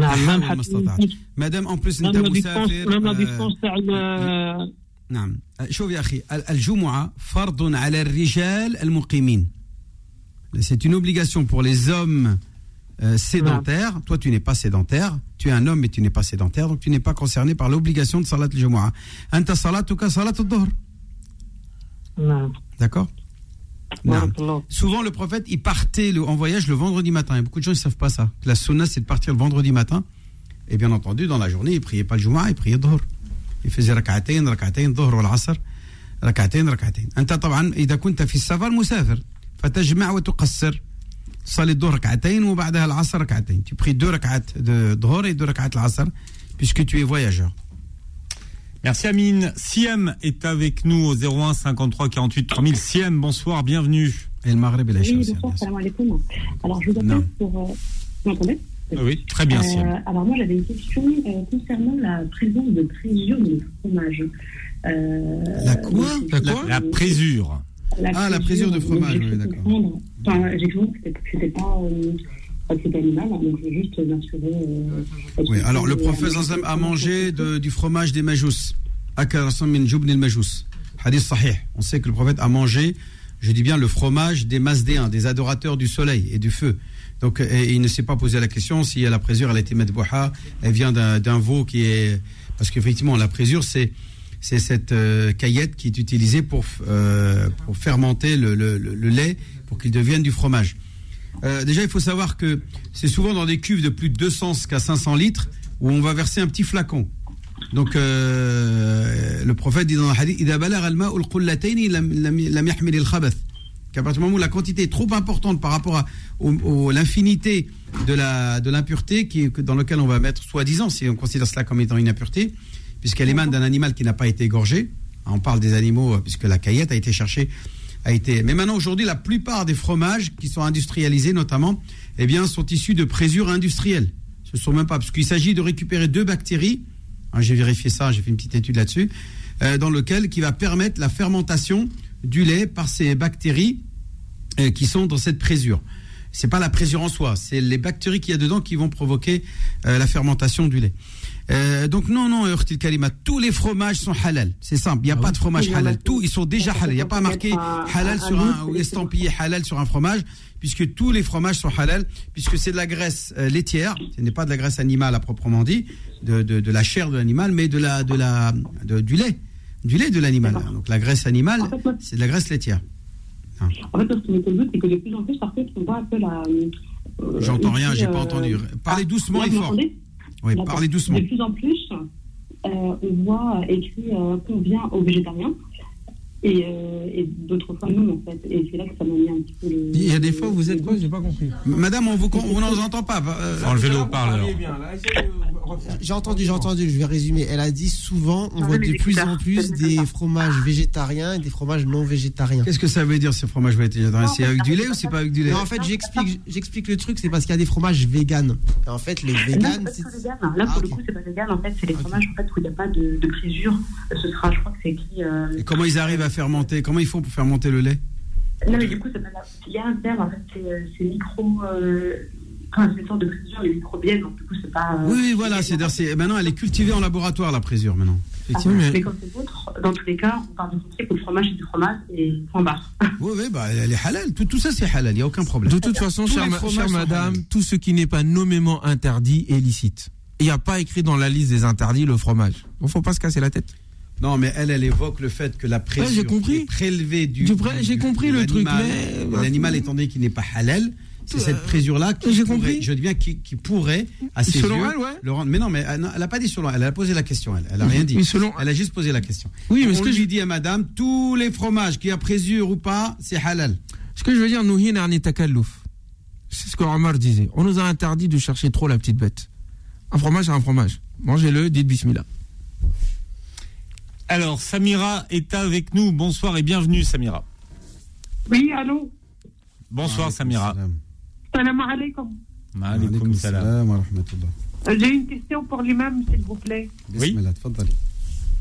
نعم مام ما حتى استطعت مادام ان بليس انت مام لا ديستونس مسافر مام لا آه، ديستونس تاع ال- نعم شوف يا أخي ال- الجمعة فرض على الرجال المقيمين C'est une obligation pour les hommes euh, sédentaires. Toi, tu n'es pas sédentaire. Tu es un homme, mais tu n'es pas sédentaire. Donc, tu n'es pas concerné par l'obligation de Salat al-Jumu'ah. Anta salatuka salat al-Dhuhr. نعم D'accord Non. بارك الله Souvent, le prophète, il partait le- en voyage le vendredi matin. Et beaucoup de gens ne savent pas ça. La sunna, c'est de partir le vendredi matin. Et bien entendu, dans la journée, il priait pas le Jumu'ah, il priait Dhuhr. Il faisait rak'atayn, rak'atayn, Dhuhr wal Asr. ركعتين ركعتين أنت طبعا إذا كنت في السفر مسافر فتجمع وتقصر تصلي الظهر ركعتين وبعدها العصر ركعتين tu pries deux ركعات de ظهر et deux ركعات العصر puisque tu es voyageur Merci Amine. Siem est avec nous au 01 53 48 3000. Siem, bonsoir, bienvenue. Et le Maghreb et la Oui, bonsoir, salam alaikum. Alors, je vous appelle pour. Euh, vous m'entendez? Oui, très bien, Euh, alors, moi, j'avais une question euh, concernant la présence de présure dans le fromage. Euh, La quoi? La quoi? La présure. Ah, la présure de fromage, j'ai oui, cru d'accord. Enfin, j'ai cru comprendre que c'était- que c'était pas. Animal, hein, donc je veux juste m'assurer. Euh, Oui, alors le prophète a mangé de- du fromage des majous. Hadith sahih. On sait que le prophète a mangé, je dis bien le fromage des masdéens, des adorateurs du soleil et du feu. Donc et il ne s'est pas posé la question si la présure elle a été madbouha, elle vient d'un d'un veau qui est parce qu'effectivement la présure c'est c'est cette euh, caillette qui est utilisée pour euh, pour fermenter le, le- le- le lait pour qu'il devienne du fromage. Euh, déjà, il faut savoir que c'est souvent dans des cuves de plus de 200 jusqu'à 500 litres où on va verser un petit flacon. Donc, euh, le prophète dit dans le hadith Ida qu'à partir du moment où la quantité est trop importante par rapport à l'infinité de l'impureté dans lequel on va mettre soi-disant si on considère cela comme étant une impureté puisqu'elle émane d'un animal qui n'a pas été égorgé hein, on parle des animaux euh, puisque la caillette a été cherchée a. Mais maintenant aujourd'hui la plupart des fromages qui sont industrialisés notamment eh bien sont issus de présures industrielles. Ce sont même pas parce qu'il s'agit de récupérer deux bactéries. Hein, j'ai vérifié ça, j'ai fait une petite étude là-dessus euh, dans lequel qui va permettre la fermentation du lait par ces bactéries euh, qui sont dans cette présure. C'est pas la présure en soi, c'est les bactéries qu'il y a dedans qui vont provoquer euh, la fermentation du lait. Euh, donc non, non, Urtil Kalima, tous les fromages sont halal. C'est simple, il n'y a pas de fromage halal. Tous, ils sont déjà halal. Il n'y a pas marqué halal sur un, ou estampillé halal sur un fromage, puisque tous les fromages sont halal, puisque c'est de la graisse euh, laitière, ce n'est pas de la graisse animale à proprement dit, de, de, de la chair de l'animal, mais de la, de la, de- du lait. Du lait de l'animal. Donc la graisse animale, c'est de la graisse laitière. En fait, ce qui c'est que de plus en plus, par contre, on voit un peu la. euh, J'entends rien, j'ai pas entendu. Parlez ah, doucement et fort. Oui, parlez doucement. De plus en plus, euh, on voit écrit euh, convient aux végétariens. Et, euh, et d'autres fois, non, en fait. Et c'est là que ça m'a mis un petit peu le. Il y a des fois où vous êtes quoi J'ai pas compris. Madame, on vous on n'en entend pas. euh, Enlevez le haut-parleur. J'ai entendu, j'ai entendu, je vais résumer. Elle a dit souvent, on Ah, voit de plus en plus des fromages végétariens et des fromages non végétariens. Qu'est-ce que ça veut dire ce fromage végétarien C'est avec du lait ou c'est pas avec du lait Mais en fait, j'explique, j'explique le truc, c'est parce qu'il y a des fromages véganes. Et en fait, les véganes, c'est. Là, pour le coup, c'est pas vegan. En fait, c'est les fromages en fait, où il n'y a pas de, de présure. Ce sera, je crois que c'est écrit. euh, Et comment ils arrivent à fermenter Comment ils font pour faire monter le lait? Non, mais du coup. Il y a un terme, en fait, c'est euh, c'est micro. Euh... Enfin, c'est une sorte de présure, les microbiennes. Donc, du coup, c'est pas. euh, Oui, oui, voilà. C'est-à-dire, c'est- maintenant, elle est cultivée en laboratoire, la présure, maintenant. Ah, Effectivement. mais comme c'est l'autre, dans tous les cas, on parle du principe où le fromage, c'est du fromage et point barre. [LAUGHS] Oui, oui, bah, elle est halal. Tout, tout ça, c'est halal. Il n'y a aucun problème. De toute façon, chère, ma- madame, halal. tout ce qui n'est pas nommément interdit est licite. Il n'y a pas écrit dans la liste des interdits le fromage. Il faut pas se casser la tête. Non, mais elle, elle évoque le fait que la présure j'ai compris. est prélevée du. J'ai compris le truc, l'animal. mais- Et L'animal, étant donné qu'il n'est pas halal, c'est cette présure-là qui, j'ai pourrait- compris. je dis bien, qui, qui pourrait, à ses Selon yeux, elle, ouais. le rendre. Mais non, mais elle n'a pas dit selon elle. Elle a posé la question. Elle, elle a rien dit. Mais selon- Elle a juste posé la question. Oui, mais On ce que je- dit à madame, tous les fromages qui a présure ou pas, c'est halal. Ce que je veux dire, nous, c'est ce que Omar disait. On nous a interdit de chercher trop la petite bête. Un fromage, c'est un fromage. Mangez-le, dites bismillah. Alors, Samira est avec nous. Bonsoir et bienvenue, Samira. Oui, allô Bonsoir, Samira. Salam alaikum. Maaleykum salam. wa rahmatullah. Euh, J'ai une question pour l'imam, s'il vous plaît. Tfaddali.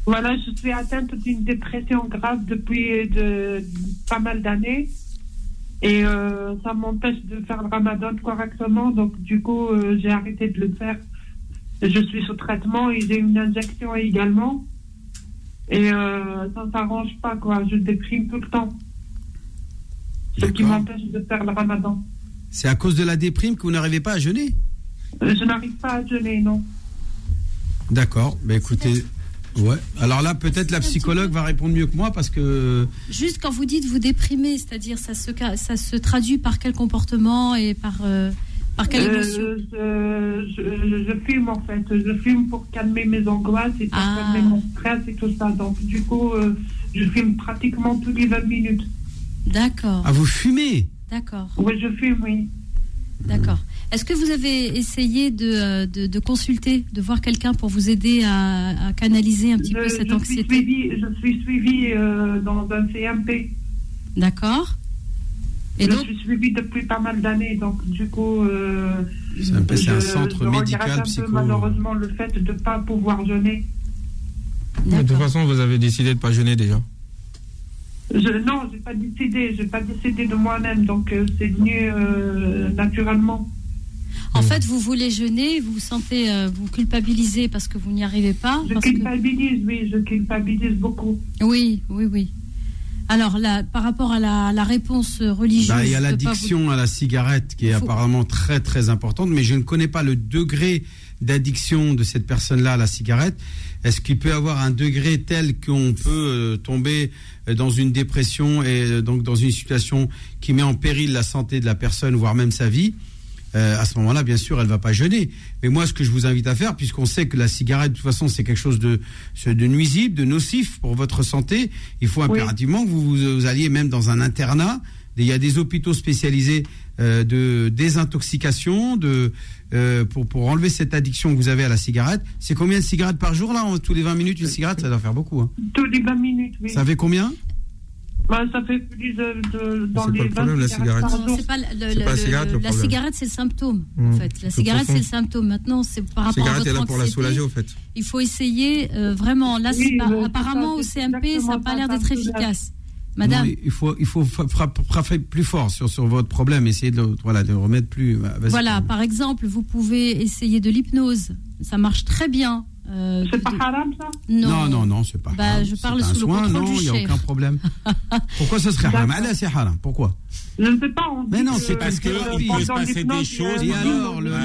Voilà, je suis atteinte d'une dépression grave depuis de, pas mal d'années. Et euh, ça m'empêche de faire le ramadan correctement. Donc, du coup, euh, j'ai arrêté de le faire. Je suis sous traitement et j'ai une injection également. Et euh, ça ne s'arrange pas, quoi. Je déprime tout le temps. Ce qui m'empêche de faire le ramadan. C'est à cause de la déprime que vous n'arrivez pas à jeûner? Euh, Je n'arrive pas à jeûner, non. D'accord. Ben écoutez, ouais. Alors là, peut-être la psychologue va répondre mieux que moi parce que Juste quand vous dites vous déprimez, c'est-à-dire ça se, ca- ça se traduit par quel comportement et par, euh, par quelle Euh, émotion je, je, je fume en fait. Je fume pour calmer mes angoisses et pour Ah. calmer mon stress et tout ça. Donc du coup, euh, je fume pratiquement tous les 20 minutes. D'accord, ah vous fumez? d'accord, Oui, je fume, oui. d'accord. Est-ce que vous avez essayé de, euh, de, de consulter, de voir quelqu'un pour vous aider à, à canaliser un petit Je, peu cette je suis anxiété? suivie, je suis suivie euh, dans un CMP. D'accord. Et je donc, suis suivie depuis pas mal d'années. Donc du coup, euh, c'est un je- centre je médical, un peu, psycho. malheureusement le fait de ne pas pouvoir jeûner. De toute façon, vous avez décidé de pas jeûner déjà. Je, non, j'ai pas décidé, j'ai pas décidé de moi-même, donc euh, c'est venu euh, naturellement. En fait, vous voulez jeûner, vous vous sentez, euh, vous culpabilisez parce que vous n'y arrivez pas. Je parce que- culpabilise, oui, je culpabilise beaucoup. Oui, oui, oui. Alors, là, par rapport à la, la réponse religieuse, Bah, il y a l'addiction à la cigarette qui est Faut- apparemment très très importante, mais je ne connais pas le degré d'addiction de cette personne-là à la cigarette. Est-ce qu'il peut avoir un degré tel qu'on peut euh, tomber euh, dans une dépression et euh, donc dans une situation qui met en péril la santé de la personne, voire même sa vie? Euh, à ce moment-là, bien sûr, elle va pas jeûner. Mais moi, ce que je vous invite à faire, puisqu'on sait que la cigarette, de toute façon, c'est quelque chose de, de nuisible, de nocif pour votre santé, il faut impérativement que vous, vous, alliez même dans un internat. Il y a des hôpitaux spécialisés euh, de désintoxication, de euh, pour, pour enlever cette addiction que vous avez à la cigarette. C'est combien de cigarettes par jour là Tous les 20 minutes une cigarette, ça doit faire beaucoup. Hein. Tous les 20 minutes, oui. Ça fait combien? Bah, ça fait plus de, de- dans c'est les pas le 20 problème, la jour. c'est pas le- le- pas la cigarette, le la cigarette, c'est le symptôme. En Mmh. fait, la cigarette, c'est le symptôme. Maintenant, c'est par La rapport à cigarette votre est là pour la soulager, au fait. Il faut essayer euh, vraiment. Là, Oui, pas- apparemment, ça, au CMP, ça n'a pas l'air d'être efficace. Madame, Non, il faut, il faut fra- fra- frapper plus fort sur, sur votre problème, essayer de, le- voilà, de le remettre plus. bah, voilà, par exemple, vous pouvez essayer de l'hypnose. Ça marche très bien. Euh, C'est pas haram ça Non, Non, non, non, c'est pas. Bah, haram. je parle un sous le soin, contrôle non, du il n'y a chef. aucun problème. [LAUGHS] Pourquoi ce serait haram? Là, c'est haram. Pourquoi? Je ne sais pas. On Mais non, c'est parce que euh, il peut se passer des choses, Et alors, le, Non,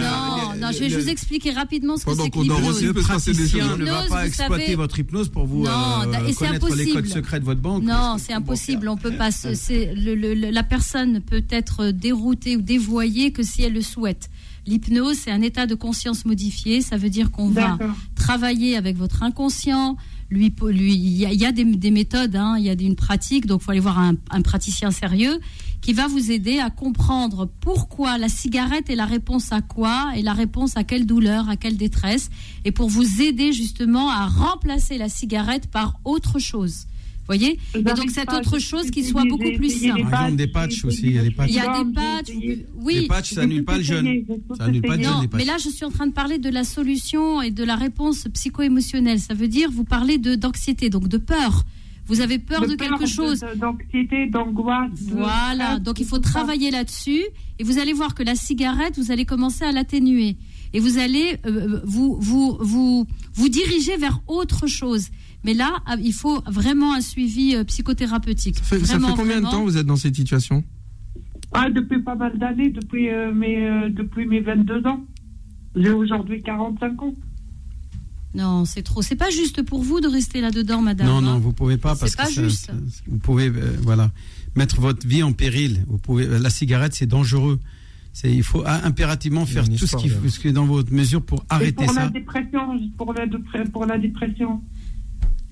le- non, je vais le- juste expliquer rapidement ce que Pendant c'est qu'on que l'hypnose. aussi, le praticien ne va pas vous exploiter savez- votre hypnose pour vous Non, euh, et c'est connaître les impossible. codes secrets de votre banque. Non, c'est impossible. On peut pas. le- le- le- la personne peut être déroutée ou dévoyée que si elle le souhaite. L'hypnose, c'est un état de conscience modifié. Ça veut dire qu'on va travailler avec votre inconscient. Lui, il y a, il y a des, des méthodes, hein, il y a une pratique. Donc, il faut aller voir un, un praticien sérieux qui va vous aider à comprendre pourquoi la cigarette est la réponse à quoi et la réponse à quelle douleur, à quelle détresse, et pour vous aider justement à remplacer la cigarette par autre chose. Voyez Et donc, cette autre chose qui soit beaucoup plus simple. Par exemple, des patchs, aussi, il y a des patchs. Il y a des patchs. Oui. Les patchs, ça J'ai annule tout pas le jeûne. Ça annule pas le jeûne, mais là, je suis en train de parler de la solution et de la réponse psycho-émotionnelle. Ça veut dire, vous parlez de d'anxiété, donc de peur. Vous avez peur de, quelque peur, chose. D'anxiété, d'angoisse. Voilà, donc il faut travailler là-dessus et vous allez voir que la cigarette, vous allez commencer à l'atténuer et vous allez euh, vous, vous, vous, vous diriger vers autre chose. Mais là, ah, il faut vraiment un suivi euh, psychothérapeutique. Ça fait, ça Vraiment, fait combien de temps vous êtes dans cette situation? Ah, depuis pas mal d'années, depuis, euh, mes, euh, depuis mes 22 ans. J'ai aujourd'hui 45 ans. Non, c'est trop. C'est pas juste pour vous de rester là-dedans, madame. Non, hein. non, vous pouvez pas parce pas que juste. ça- vous pouvez, euh, voilà, mettre votre vie en péril. Vous pouvez, la cigarette, c'est dangereux. C'est, il faut ah, impérativement faire tout ce qui, là. ce qui est dans votre mesure pour Et arrêter pour la ça. dépression, pour la, pour la dépression.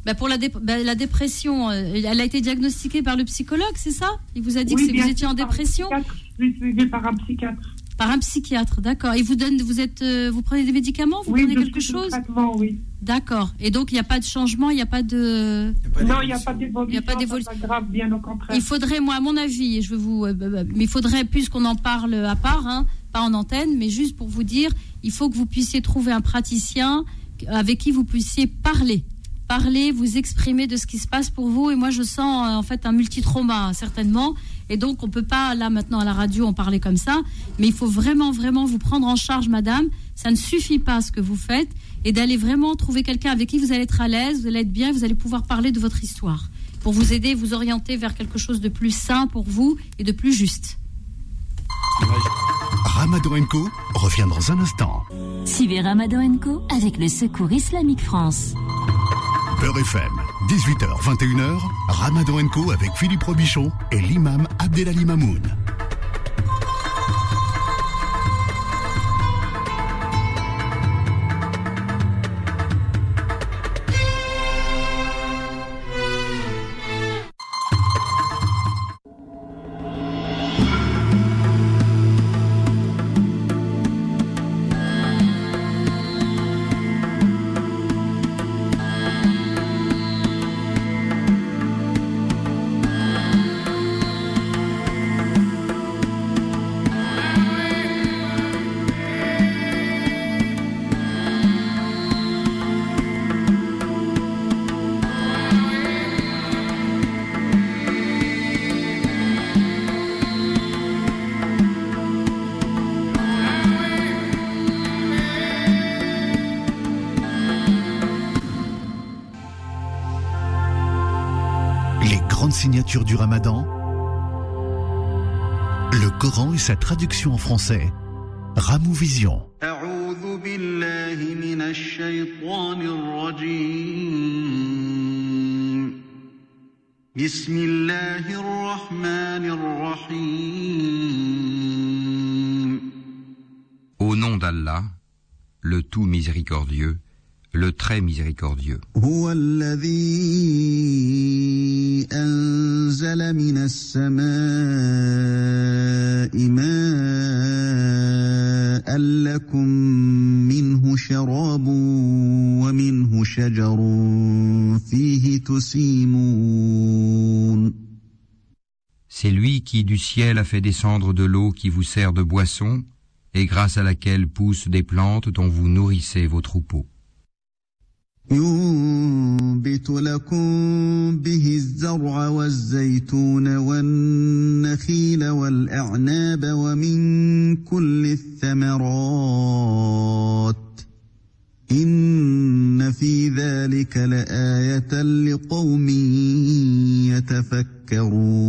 Bah, pour la, dé- bah, la dépression, euh, elle a été diagnostiquée par le psychologue, c'est ça? Il vous a dit Oui, que vous étiez en dépression? suivie par un psychiatre. Par un psychiatre, d'accord. Et vous donne, vous êtes, euh, vous prenez des médicaments, vous oui, prenez quelque chose? traitement, oui. D'accord. Et donc il n'y a pas de changement, il n'y a pas de. Non, il n'y a pas d'évolution. Il grave, bien au contraire. Il faudrait, moi, à mon avis, je vais vous, euh, bah, mais il faudrait, puisqu'on en parle à part, hein, pas en antenne, mais juste pour vous dire, il faut que vous puissiez trouver un praticien avec qui vous puissiez parler, parler, vous exprimer de ce qui se passe pour vous. Et moi, je sens euh, en fait un multitrauma certainement. Et donc, on peut pas là maintenant à la radio en parler comme ça, mais il faut vraiment, vraiment vous prendre en charge, madame. Ça ne suffit pas ce que vous faites, et d'aller vraiment trouver quelqu'un avec qui vous allez être à l'aise, vous allez être bien, vous allez pouvoir parler de votre histoire pour vous aider, vous orienter vers quelque chose de plus sain pour vous et de plus juste. Ramadan Co revient dans un instant. Suivez Ramadan Co avec le Secours Islamique France. Beurre FM, 18h, 21h, Ramadan Co avec Philippe Robichon et l'imam Abdelali Mamoun. grandes signatures du Ramadan. Le Coran et sa traduction en français. Ramou Vision. أعوذ بالله من الشيطان الرجيم بسم الله الرحمن الرحيم Au nom d'Allah, le tout miséricordieux, le très miséricordieux. هو الذي أنزل من السماء ماء لكم منه شراب ومنه شجر فيه تسيمون C'est lui qui du ciel a fait descendre de l'eau qui vous sert de boisson et grâce à laquelle poussent des plantes dont vous nourrissez vos troupeaux. ينبت لكم به الزرع والزيتون والنخيل والأعناب ومن كل الثمرات. إن في ذلك لآية لقوم يتفكرون.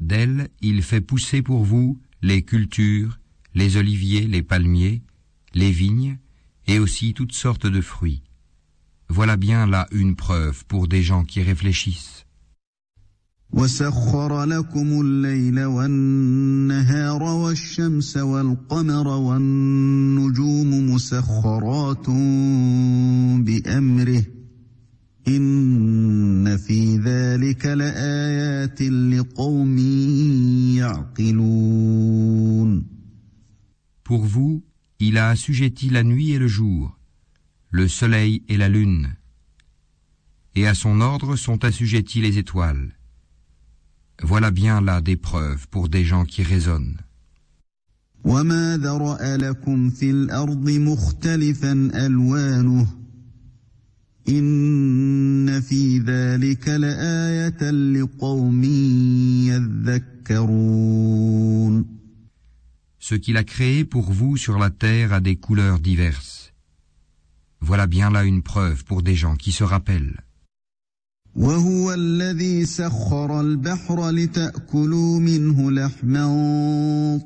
D'elle, il fait pousser pour vous les cultures, les oliviers, les palmiers, les vignes, et aussi toutes sortes de fruits. Voilà bien là une preuve pour des gens qui réfléchissent. وسخر لكم الليل والنهار والشمس والقمر والنجوم مسخرات بأمره إن في ذلك لآيات لقوم يعقلون Pour vous, il a assujetti la nuit et le jour, le soleil et la lune, et à son ordre sont assujettis les étoiles. Voilà bien là des preuves pour des gens qui raisonnent. وما ذرأ لكم في الأرض مختلفا ألوانه إن في ذلك لآية لقوم يذكرون Ce qu'il a créé pour vous sur la terre a des couleurs diverses. Voilà bien là une preuve pour des gens qui se rappellent. وهو الذي سخر البحر لتأكلوا منه لحما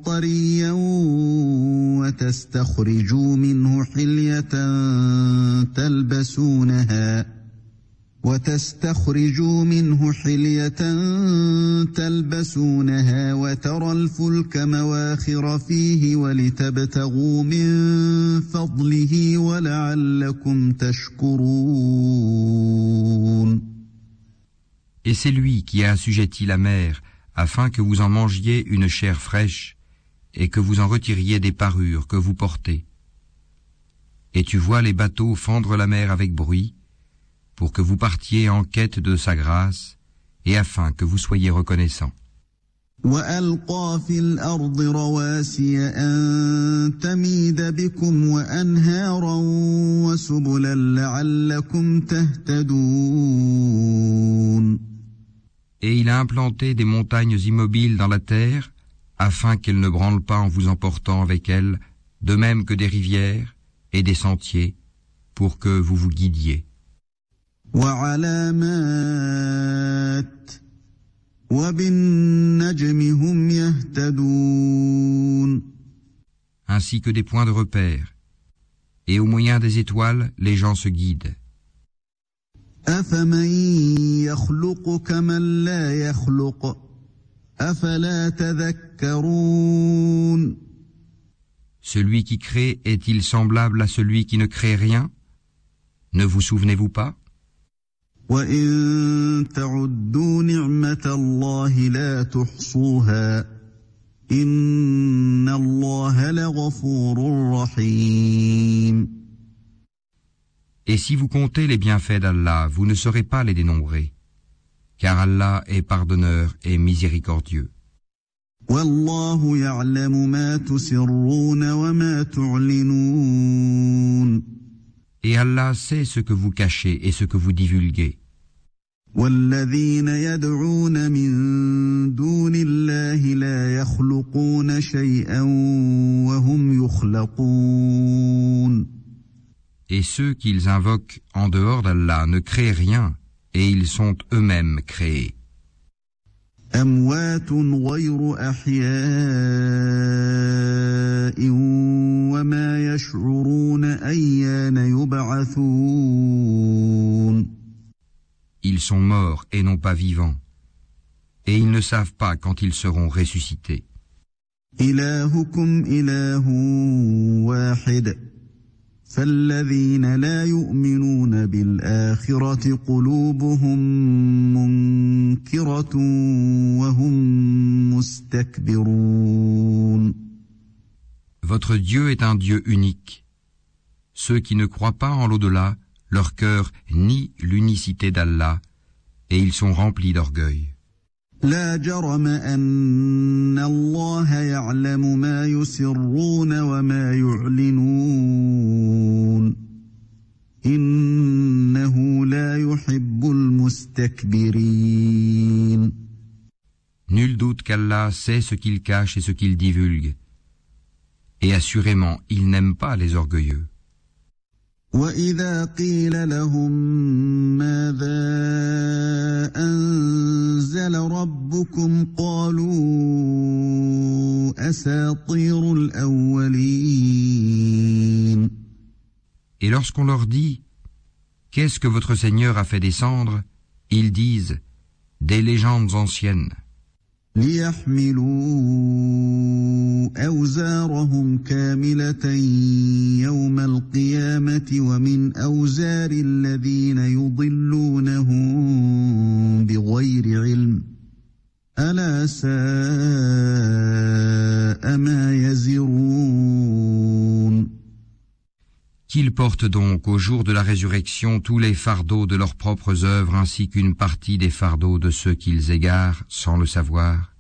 طريا وتستخرجوا منه حلية تلبسونها وتستخرجوا منه حلية تلبسونها وترى الفلك مواخر فيه ولتبتغوا من فضله ولعلكم تشكرون Et c'est lui qui a assujetti la mer afin que vous en mangiez une chair fraîche et que vous en retiriez des parures que vous portez. Et tu vois les bateaux fendre la mer avec bruit pour que vous partiez en quête de sa grâce et afin que vous soyez reconnaissants. وألقى في الأرض رواسي أن تميد بكم وأنهارا وسبلا لعلكم تهتدون Et il a implanté des montagnes immobiles dans la terre, afin qu'elles ne branlent pas en vous emportant avec elles, de même que des rivières et des sentiers, pour que vous vous guidiez. وعلامات وبالنجم هم يهتدون ainsi que des points de repère. Et au moyen des étoiles, les gens se guident. أفمن يخلق كمن لا يخلق أفلا تذكرون Celui qui crée est-il semblable à celui qui ne crée rien Ne vous souvenez-vous pas وإن تعدوا نعمة الله لا تحصوها إن الله لغفور رحيم Et si vous comptez les bienfaits d'Allah, vous ne saurez pas les dénombrer, car Allah est pardonneur et miséricordieux. والله يعلم ما تسرون وما تعلنون Et Allah sait ce que vous cachez et ce que vous divulguez. والذين يدعون من دون الله لا يخلقون شيئا وهم يخلقون Et ceux qu'ils invoquent en dehors d'Allah ne créent rien, et ils sont eux-mêmes créés. أموات غير أحياء وما يشعرون أيان يبعثون Ils sont morts et non pas vivants, et ils ne savent pas quand ils seront ressuscités. إلهكم إله واحد فالذين لا يؤمنون بالآخرة قلوبهم منكرة وهم مستكبرون Votre Dieu est un Dieu unique. Ceux qui ne croient pas en l'au-delà, leur cœur nie l'unicité d'Allah, et ils sont remplis d'orgueil. لا جرم أن الله يعلم ما يسرون وما يعلنون إنه لا يحب المستكبرين Nul doute qu'Allah sait ce qu'il cache et ce qu'il divulgue. Et assurément, il n'aime pas les orgueilleux. وإذا قيل لهم ماذا أنزل ربكم قالوا أساطير الأولين Et lorsqu'on leur dit Qu'est-ce que votre Seigneur a fait descendre Ils disent Des légendes anciennes. ليحملوا أوزارهم كاملة يوم القيامة ومن أوزار الذين يضلونهم بغير علم. ألا ساء ما يزرون. Qu'ils portent donc au jour de la résurrection tous les fardeaux de leurs propres œuvres ainsi qu'une partie des fardeaux de ceux qu'ils égarent sans le savoir.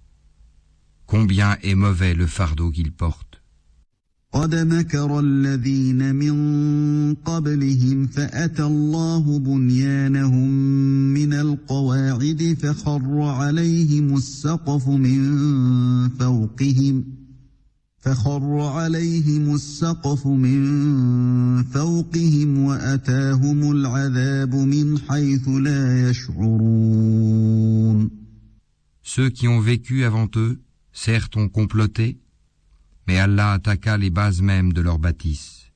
Combien est mauvais le fardeau qu'ils portent. فخر عليهم السقف من فوقهم فخر عليهم السقف من فوقهم وأتاهم العذاب من حيث لا يشعرون Ceux qui ont vécu avant eux, certes ont comploté, mais Allah attaqua les bases mêmes de leur bâtisse.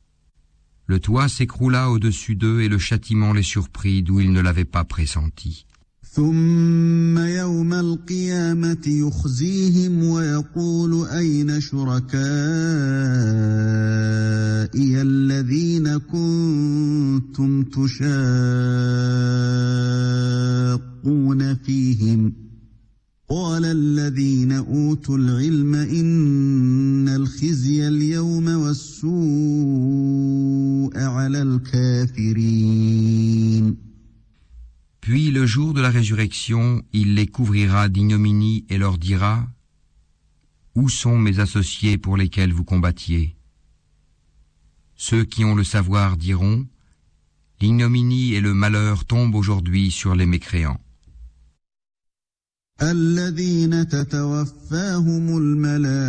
Le toit s'écroula au-dessus d'eux et le châtiment les surprit d'où ils ne l'avaient pas pressenti. ثم يوم القيامة يخزيهم ويقول أين شركائي الذين كنتم تشاقون فيهم؟ قال الذين أوتوا العلم résurrection, il les couvrira d'ignominie et leur dira Où sont mes associés pour lesquels vous combattiez? Ceux qui ont le savoir diront L'ignominie et le malheur tombent aujourd'hui sur les mécréants. الذين تتوفاهم الملائكة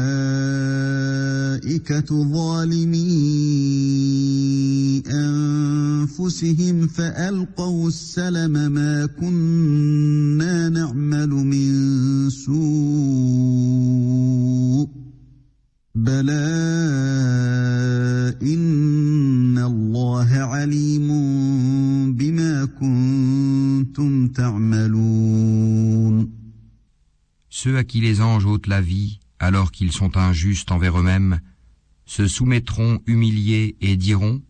ظالمي أنفسهم فألقوا السلم ما كنا نعمل من سوء بلى إن الله عليم بما كنتم تعملون Ceux à qui les anges ôtent la vie, alors qu'ils sont injustes envers eux-mêmes, se soumettront humiliés et diront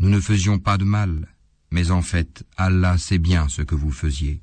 Nous ne faisions pas de mal, mais en fait, Allah sait bien ce que vous faisiez.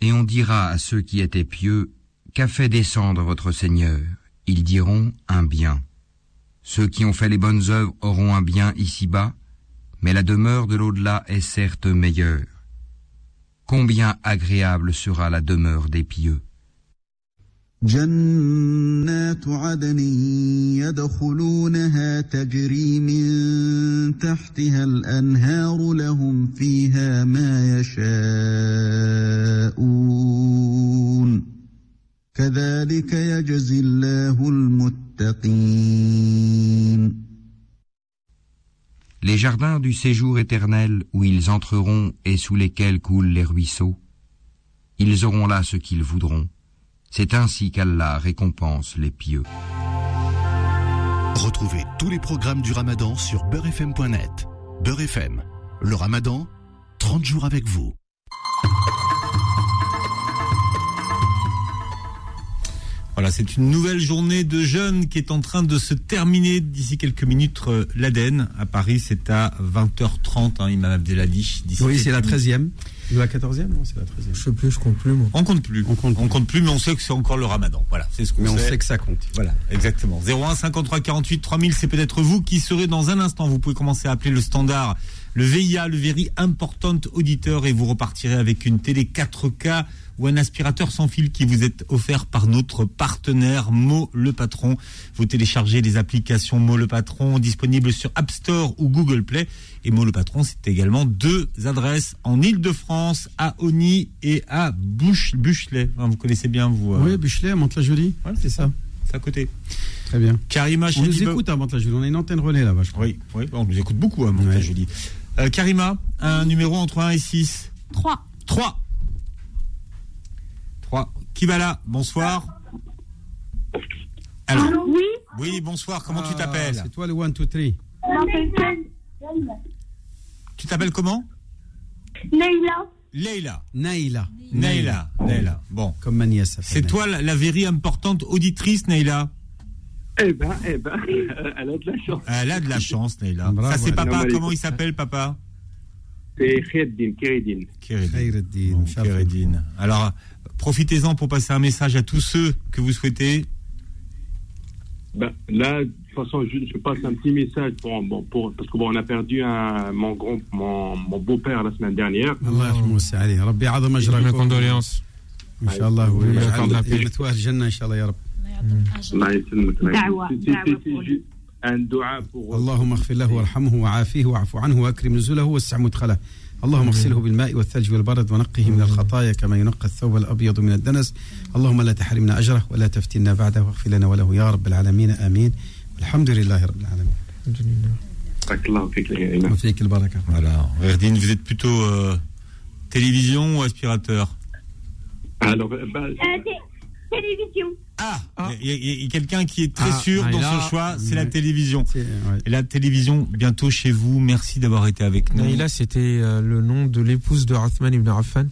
Et on dira à ceux qui étaient pieux, Qu'a fait descendre votre Seigneur? Ils diront un bien. Ceux qui ont fait les bonnes œuvres auront un bien ici-bas, mais la demeure de l'au-delà est certes meilleure. Combien agréable sera la demeure des pieux. جنات عدن يدخلونها تجري من تحتها الأنهار لهم فيها ما يشاءون كذلك يجزي الله المتقين Les jardins du séjour éternel où ils entreront et sous lesquels coulent les ruisseaux, ils auront là ce qu'ils voudront. C'est ainsi qu'Allah récompense les pieux. Retrouvez tous les programmes du Ramadan sur beurrefm.net. Beurre FM, le Ramadan, 30 jours avec vous. Voilà, c'est une nouvelle journée de jeûne qui est en train de se terminer d'ici quelques minutes. euh, L'Aden, à Paris, c'est à 20h30, hein, Imam Abdelhadi. d'ici Oui, c'est la quelques minutes. 13e. Ou la 14e Non, c'est la 13e. Je sais plus, je compte plus, moi. On compte plus. On compte, plus, mais on sait que c'est encore le ramadan. Voilà, c'est ce qu'on Mais on sait. sait que ça compte. Voilà, exactement. 01 53 48 3000, c'est peut-être vous qui serez dans un instant. Vous pouvez commencer à appeler le standard, le VIA, le Very Important Auditeur, et vous repartirez avec une télé 4K ou un aspirateur sans fil qui vous est offert par notre partenaire Mo le Patron. Vous téléchargez les applications Mo le Patron disponibles sur App Store ou Google Play. Et Mo le Patron, c'est également deux adresses en Ile-de-France, à Oni et à Buchelet. Hein, vous connaissez bien, vous. euh, Oui, Buchelet, à Mantes-la-Jolie. Ouais, c'est ça. C'est à côté. Très bien. Karima On nous écoute à Mantes-la-Jolie. On a une antenne relais là-bas, je crois. Oui, oui, on nous écoute beaucoup à Mantes-la-Jolie. Euh, Karima, un numéro entre 1 et 6 3. 3. 3. Qui va là Bonsoir. Alors, Oui oui, bonsoir, comment tu t'appelles C'est toi le 1, 2, 3. Tu t'appelles comment Neila. Leila. Naïla. Neila. Neila. Bon. Comme ma nièce s'appelle. C'est toi la, la importante auditrice, Neila eh ben, eh ben, [LAUGHS] elle a de la chance. Elle a de la chance, Leïla. Ça, c'est papa. Comment il s'appelle, papa C'est Khaireddin. Khaireddin. Khaireddin. Khaireddin. Alors, profitez-en pour passer un message à tous ceux que vous souhaitez. Ben, là, de toute façon, je, je, passe un petit message pour, bon, pour parce que bon, on a perdu un, mon grand, mon, mon beau-père la semaine dernière. Allah condoléances. Inch'Allah, الله يسلمك. دعوة- دعوة اللهم اغفر له وارحمه وعافيه واعف عنه وأكرم نزله ووسع مدخله. اللهم اغسله بالماء والثلج والبرد ونقه من الخطايا كما ينقى الثوب الأبيض من الدنس. اللهم لا تحرمنا أجره ولا تفتنا بعده. واغفر لنا وله يا رب العالمين. آمين. الحمد لله رب العالمين. بارك الله. فيك يا إمام. وفيك البركة. Voilà. Verdine, vous êtes plutôt euh, télévision ou aspirateur? Alors, euh, télévision. Ah, il y a, quelqu'un qui est très sûr dans son choix, c'est la télévision. Et la télévision, bientôt chez vous. Merci d'avoir été avec nous. Et c'était euh, le nom de l'épouse de Rathman ibn Rafan.